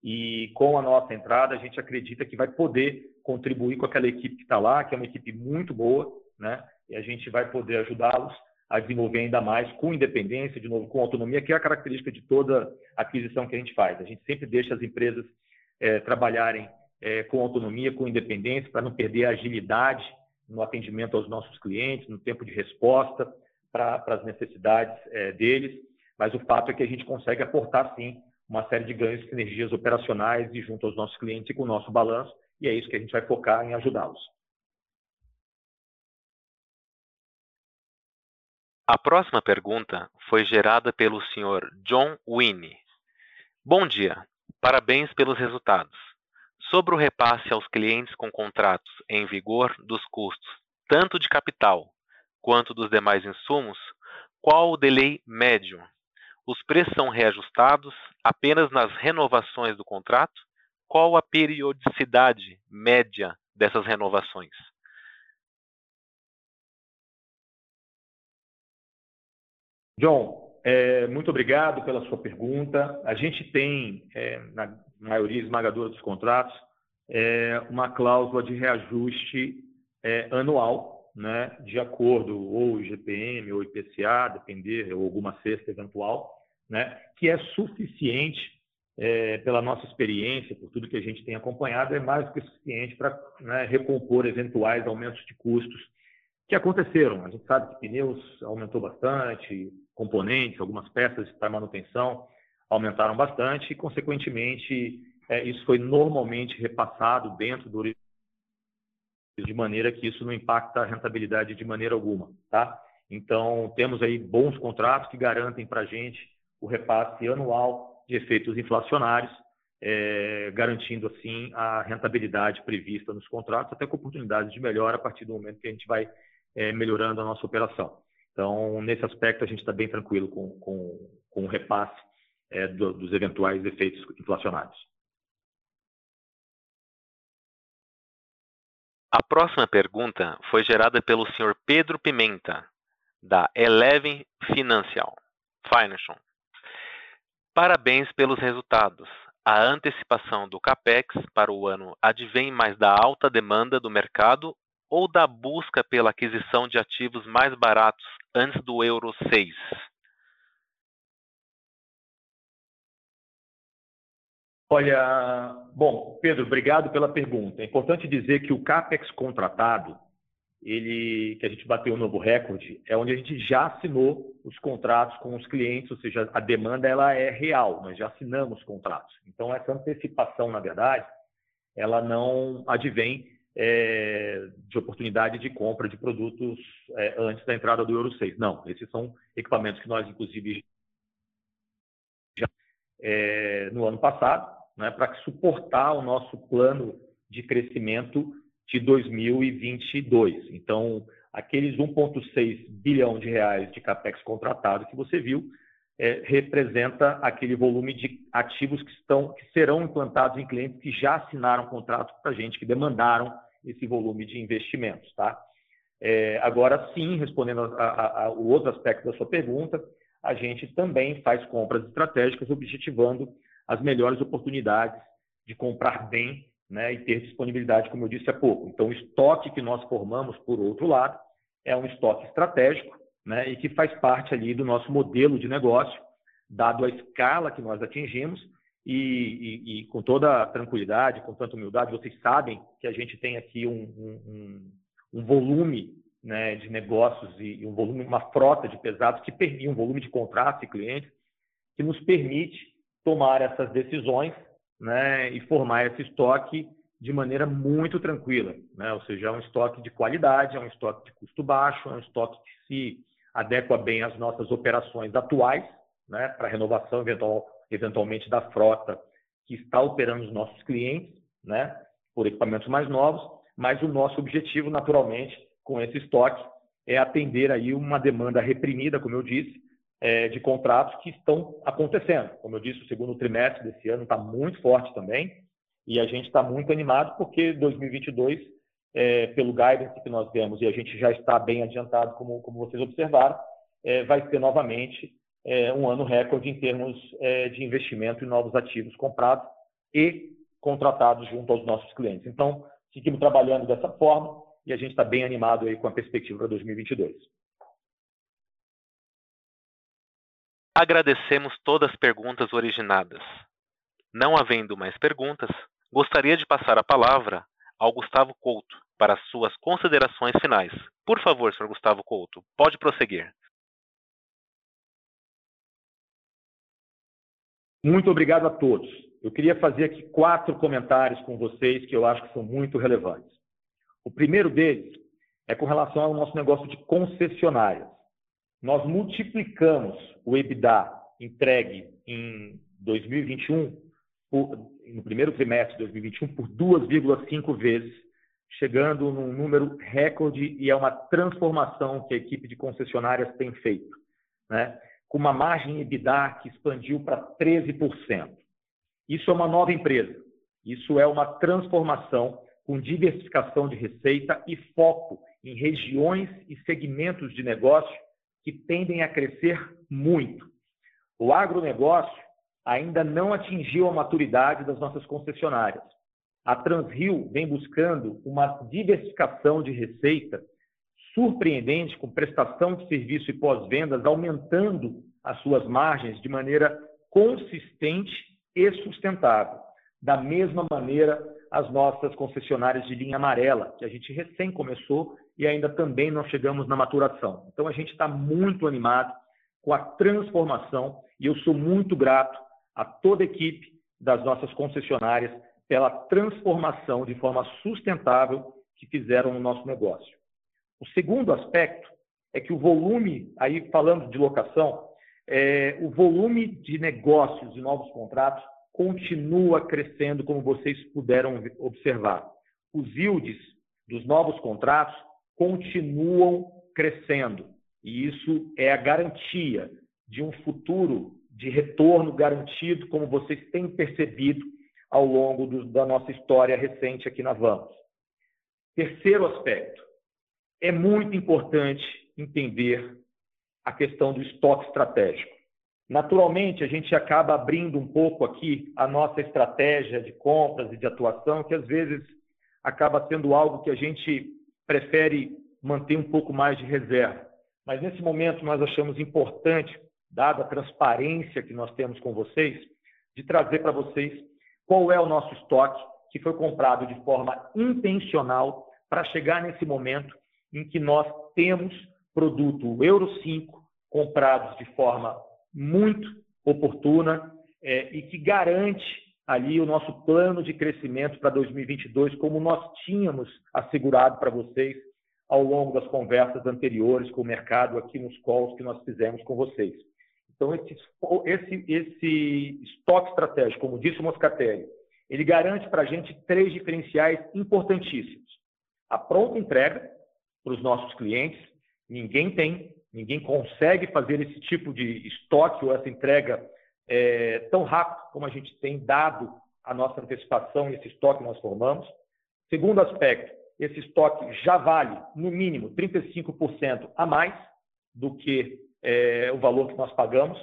e com a nossa entrada, a gente acredita que vai poder contribuir com aquela equipe que está lá, que é uma equipe muito boa, né? E a gente vai poder ajudá-los a desenvolver ainda mais com independência, de novo, com autonomia, que é a característica de toda aquisição que a gente faz. A gente sempre deixa as empresas é, trabalharem é, com autonomia, com independência, para não perder a agilidade no atendimento aos nossos clientes, no tempo de resposta para as necessidades é, deles. Mas o fato é que a gente consegue aportar, sim, uma série de ganhos, sinergias operacionais e junto aos nossos clientes e com o nosso balanço. e é isso que a gente vai focar em ajudá-los. A próxima pergunta foi gerada pelo Sr. John Winnie. Bom dia, parabéns pelos resultados. Sobre o repasse aos clientes com contratos em vigor dos custos, tanto de capital quanto dos demais insumos, qual o delay médio? Os preços são reajustados apenas nas renovações do contrato? Qual a periodicidade média dessas renovações? John, é, muito obrigado pela sua pergunta. A gente tem, é, na maioria esmagadora dos contratos, é, uma cláusula de reajuste é, anual, né, de acordo ou IGPM ou IPCA, depender, ou alguma cesta eventual, né, que é suficiente, é, pela nossa experiência, por tudo que a gente tem acompanhado, é mais do que suficiente para né, recompor eventuais aumentos de custos que aconteceram. A gente sabe que pneus aumentou bastante, componentes, algumas peças para manutenção aumentaram bastante e, consequentemente, é, isso foi normalmente repassado dentro do de maneira que isso não impacta a rentabilidade de maneira alguma, tá? Então, temos aí bons contratos que garantem para a gente o repasse anual de efeitos inflacionários, é, garantindo, assim, a rentabilidade prevista nos contratos, até com oportunidades de melhora a partir do momento que a gente vai é, melhorando a nossa operação. Então, nesse aspecto, a gente está bem tranquilo com, com, com o repasse é, do, dos eventuais efeitos inflacionários. A próxima pergunta foi gerada pelo Sr. Pedro Pimenta, da Eleven Financial. Financial. Parabéns pelos resultados. A antecipação do CAPEX para o ano advém mais da alta demanda do mercado ou da busca pela aquisição de ativos mais baratos antes do Euro 6? Olha, bom, Pedro, obrigado pela pergunta. É importante dizer que o CAPEX contratado, ele, que a gente bateu um novo recorde, é onde a gente já assinou os contratos com os clientes, ou seja, a demanda ela é real, nós já assinamos contratos. Então, essa antecipação, na verdade, ela não advém é, de oportunidade de compra de produtos é, antes da entrada do Euro 6. Não, esses são equipamentos que nós, inclusive, já é, no ano passado, né, para suportar o nosso plano de crescimento de 2022. Então, aqueles 1,6 bilhão de reais de capex contratado que você viu é, representa aquele volume de ativos que, estão, que serão implantados em clientes que já assinaram contrato para a gente, que demandaram esse volume de investimentos. Tá? É, agora, sim, respondendo ao outro aspecto da sua pergunta, a gente também faz compras estratégicas objetivando as melhores oportunidades de comprar bem né, e ter disponibilidade, como eu disse há pouco. Então, o estoque que nós formamos, por outro lado, é um estoque estratégico, né, e que faz parte ali do nosso modelo de negócio, dado a escala que nós atingimos e, e, e com toda tranquilidade, com tanta humildade, vocês sabem que a gente tem aqui um, um, um volume né, de negócios e, um volume, uma frota de pesados que permite um volume de contratos e clientes que nos permite tomar essas decisões né, e formar esse estoque de maneira muito tranquila, né? ou seja, é um estoque de qualidade, é um estoque de custo baixo, é um estoque que se adequa bem às nossas operações atuais, né, para renovação eventual, eventualmente da frota que está operando os nossos clientes, né, por equipamentos mais novos, mas o nosso objetivo, naturalmente, com esse estoque, é atender aí uma demanda reprimida, como eu disse, é, de contratos que estão acontecendo. Como eu disse, o segundo trimestre desse ano está muito forte também, e a gente está muito animado porque 2022 é, pelo guidance que nós demos, e a gente já está bem adiantado, como, como vocês observaram, é, vai ser novamente é, um ano recorde em termos é, de investimento em novos ativos comprados e contratados junto aos nossos clientes. Então, seguimos trabalhando dessa forma e a gente está bem animado aí com a perspectiva para 2022. Agradecemos todas as perguntas originadas. Não havendo mais perguntas, gostaria de passar a palavra ao Gustavo Couto para suas considerações finais. Por favor, Sr. Gustavo Couto, pode prosseguir. Muito obrigado a todos. eu queria fazer aqui quatro comentários com vocês que eu acho que são muito relevantes. O primeiro deles é com relação ao nosso negócio de concessionárias. Nós multiplicamos o EBITDA entregue em 2021, por, no primeiro trimestre de 2021, por 2,5 vezes, chegando num número recorde e é uma transformação que a equipe de concessionárias tem feito, né? com uma margem EBITDA que expandiu para 13%. Isso é uma nova empresa. Isso é uma transformação com diversificação de receita e foco em regiões e segmentos de negócio que tendem a crescer muito. O agronegócio ainda não atingiu a maturidade das nossas concessionárias. A Transrio vem buscando uma diversificação de receita surpreendente com prestação de serviço e pós-vendas, aumentando as suas margens de maneira consistente e sustentável. Da mesma maneira, as nossas concessionárias de linha amarela, que a gente recém começou e ainda também não chegamos na maturação. Então, a gente está muito animado com a transformação e eu sou muito grato a toda a equipe das nossas concessionárias pela transformação de forma sustentável que fizeram no nosso negócio. O segundo aspecto é que o volume, aí falando de locação, é, o volume de negócios e novos contratos continua crescendo, como vocês puderam observar. Os yields dos novos contratos continuam crescendo, e isso é a garantia de um futuro de retorno garantido, como vocês têm percebido ao longo do, da nossa história recente aqui na Vamos. Terceiro aspecto, é muito importante entender a questão do estoque estratégico. Naturalmente, a gente acaba abrindo um pouco aqui a nossa estratégia de compras e de atuação, que às vezes acaba sendo algo que a gente prefere manter um pouco mais de reserva. Mas nesse momento nós achamos importante, dada a transparência que nós temos com vocês, de trazer para vocês qual é o nosso estoque que foi comprado de forma intencional para chegar nesse momento em que nós temos produto Euro 5 comprados de forma muito oportuna é, e que garante ali o nosso plano de crescimento para 2022, como nós tínhamos assegurado para vocês ao longo das conversas anteriores com o mercado aqui nos calls que nós fizemos com vocês. Então, esse, esse, esse estoque estratégico, como disse o Moscatelli, ele garante para a gente três diferenciais importantíssimos. A pronta entrega para os nossos clientes, Ninguém tem, ninguém consegue fazer esse tipo de estoque ou essa entrega é, tão rápido como a gente tem dado a nossa antecipação e esse estoque que nós formamos. Segundo aspecto, esse estoque já vale, no mínimo, 35% a mais do que é, o valor que nós pagamos.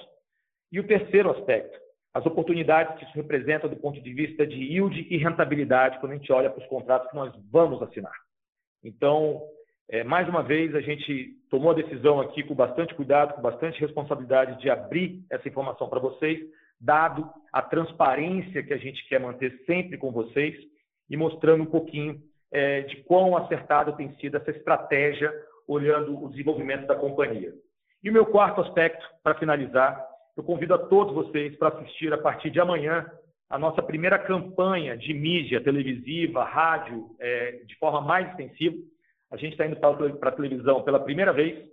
E o terceiro aspecto, as oportunidades que isso representa do ponto de vista de yield e rentabilidade quando a gente olha para os contratos que nós vamos assinar. Então, é, mais uma vez, a gente tomou a decisão aqui com bastante cuidado, com bastante responsabilidade de abrir essa informação para vocês, dado a transparência que a gente quer manter sempre com vocês e mostrando um pouquinho é, de quão acertada tem sido essa estratégia olhando o desenvolvimento da companhia. E o meu quarto aspecto, para finalizar, eu convido a todos vocês para assistir a partir de amanhã a nossa primeira campanha de mídia televisiva, rádio, é, de forma mais extensiva a gente está indo para a televisão pela primeira vez.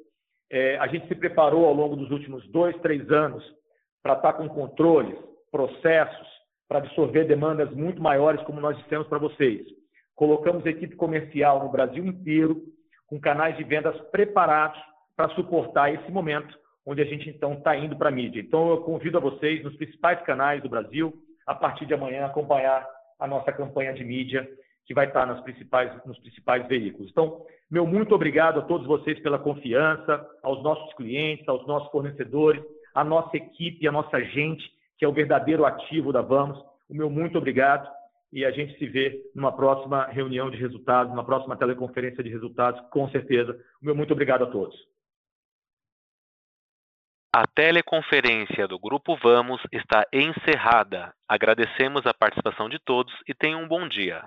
É, a gente se preparou ao longo dos últimos dois, três anos para estar tá com controles, processos, para absorver demandas muito maiores, como nós dissemos para vocês. Colocamos equipe comercial no Brasil inteiro, com canais de vendas preparados para suportar esse momento, onde a gente então está indo para a mídia. Então eu convido a vocês, nos principais canais do Brasil, a partir de amanhã, acompanhar a nossa campanha de mídia que vai estar nos principais, nos principais veículos. Então, meu muito obrigado a todos vocês pela confiança, aos nossos clientes, aos nossos fornecedores, à nossa equipe, à nossa gente, que é o verdadeiro ativo da Vamos. O meu muito obrigado e a gente se vê numa próxima reunião de resultados, numa próxima teleconferência de resultados, com certeza. O meu muito obrigado a todos. A teleconferência do Grupo Vamos está encerrada. Agradecemos a participação de todos e tenham um bom dia.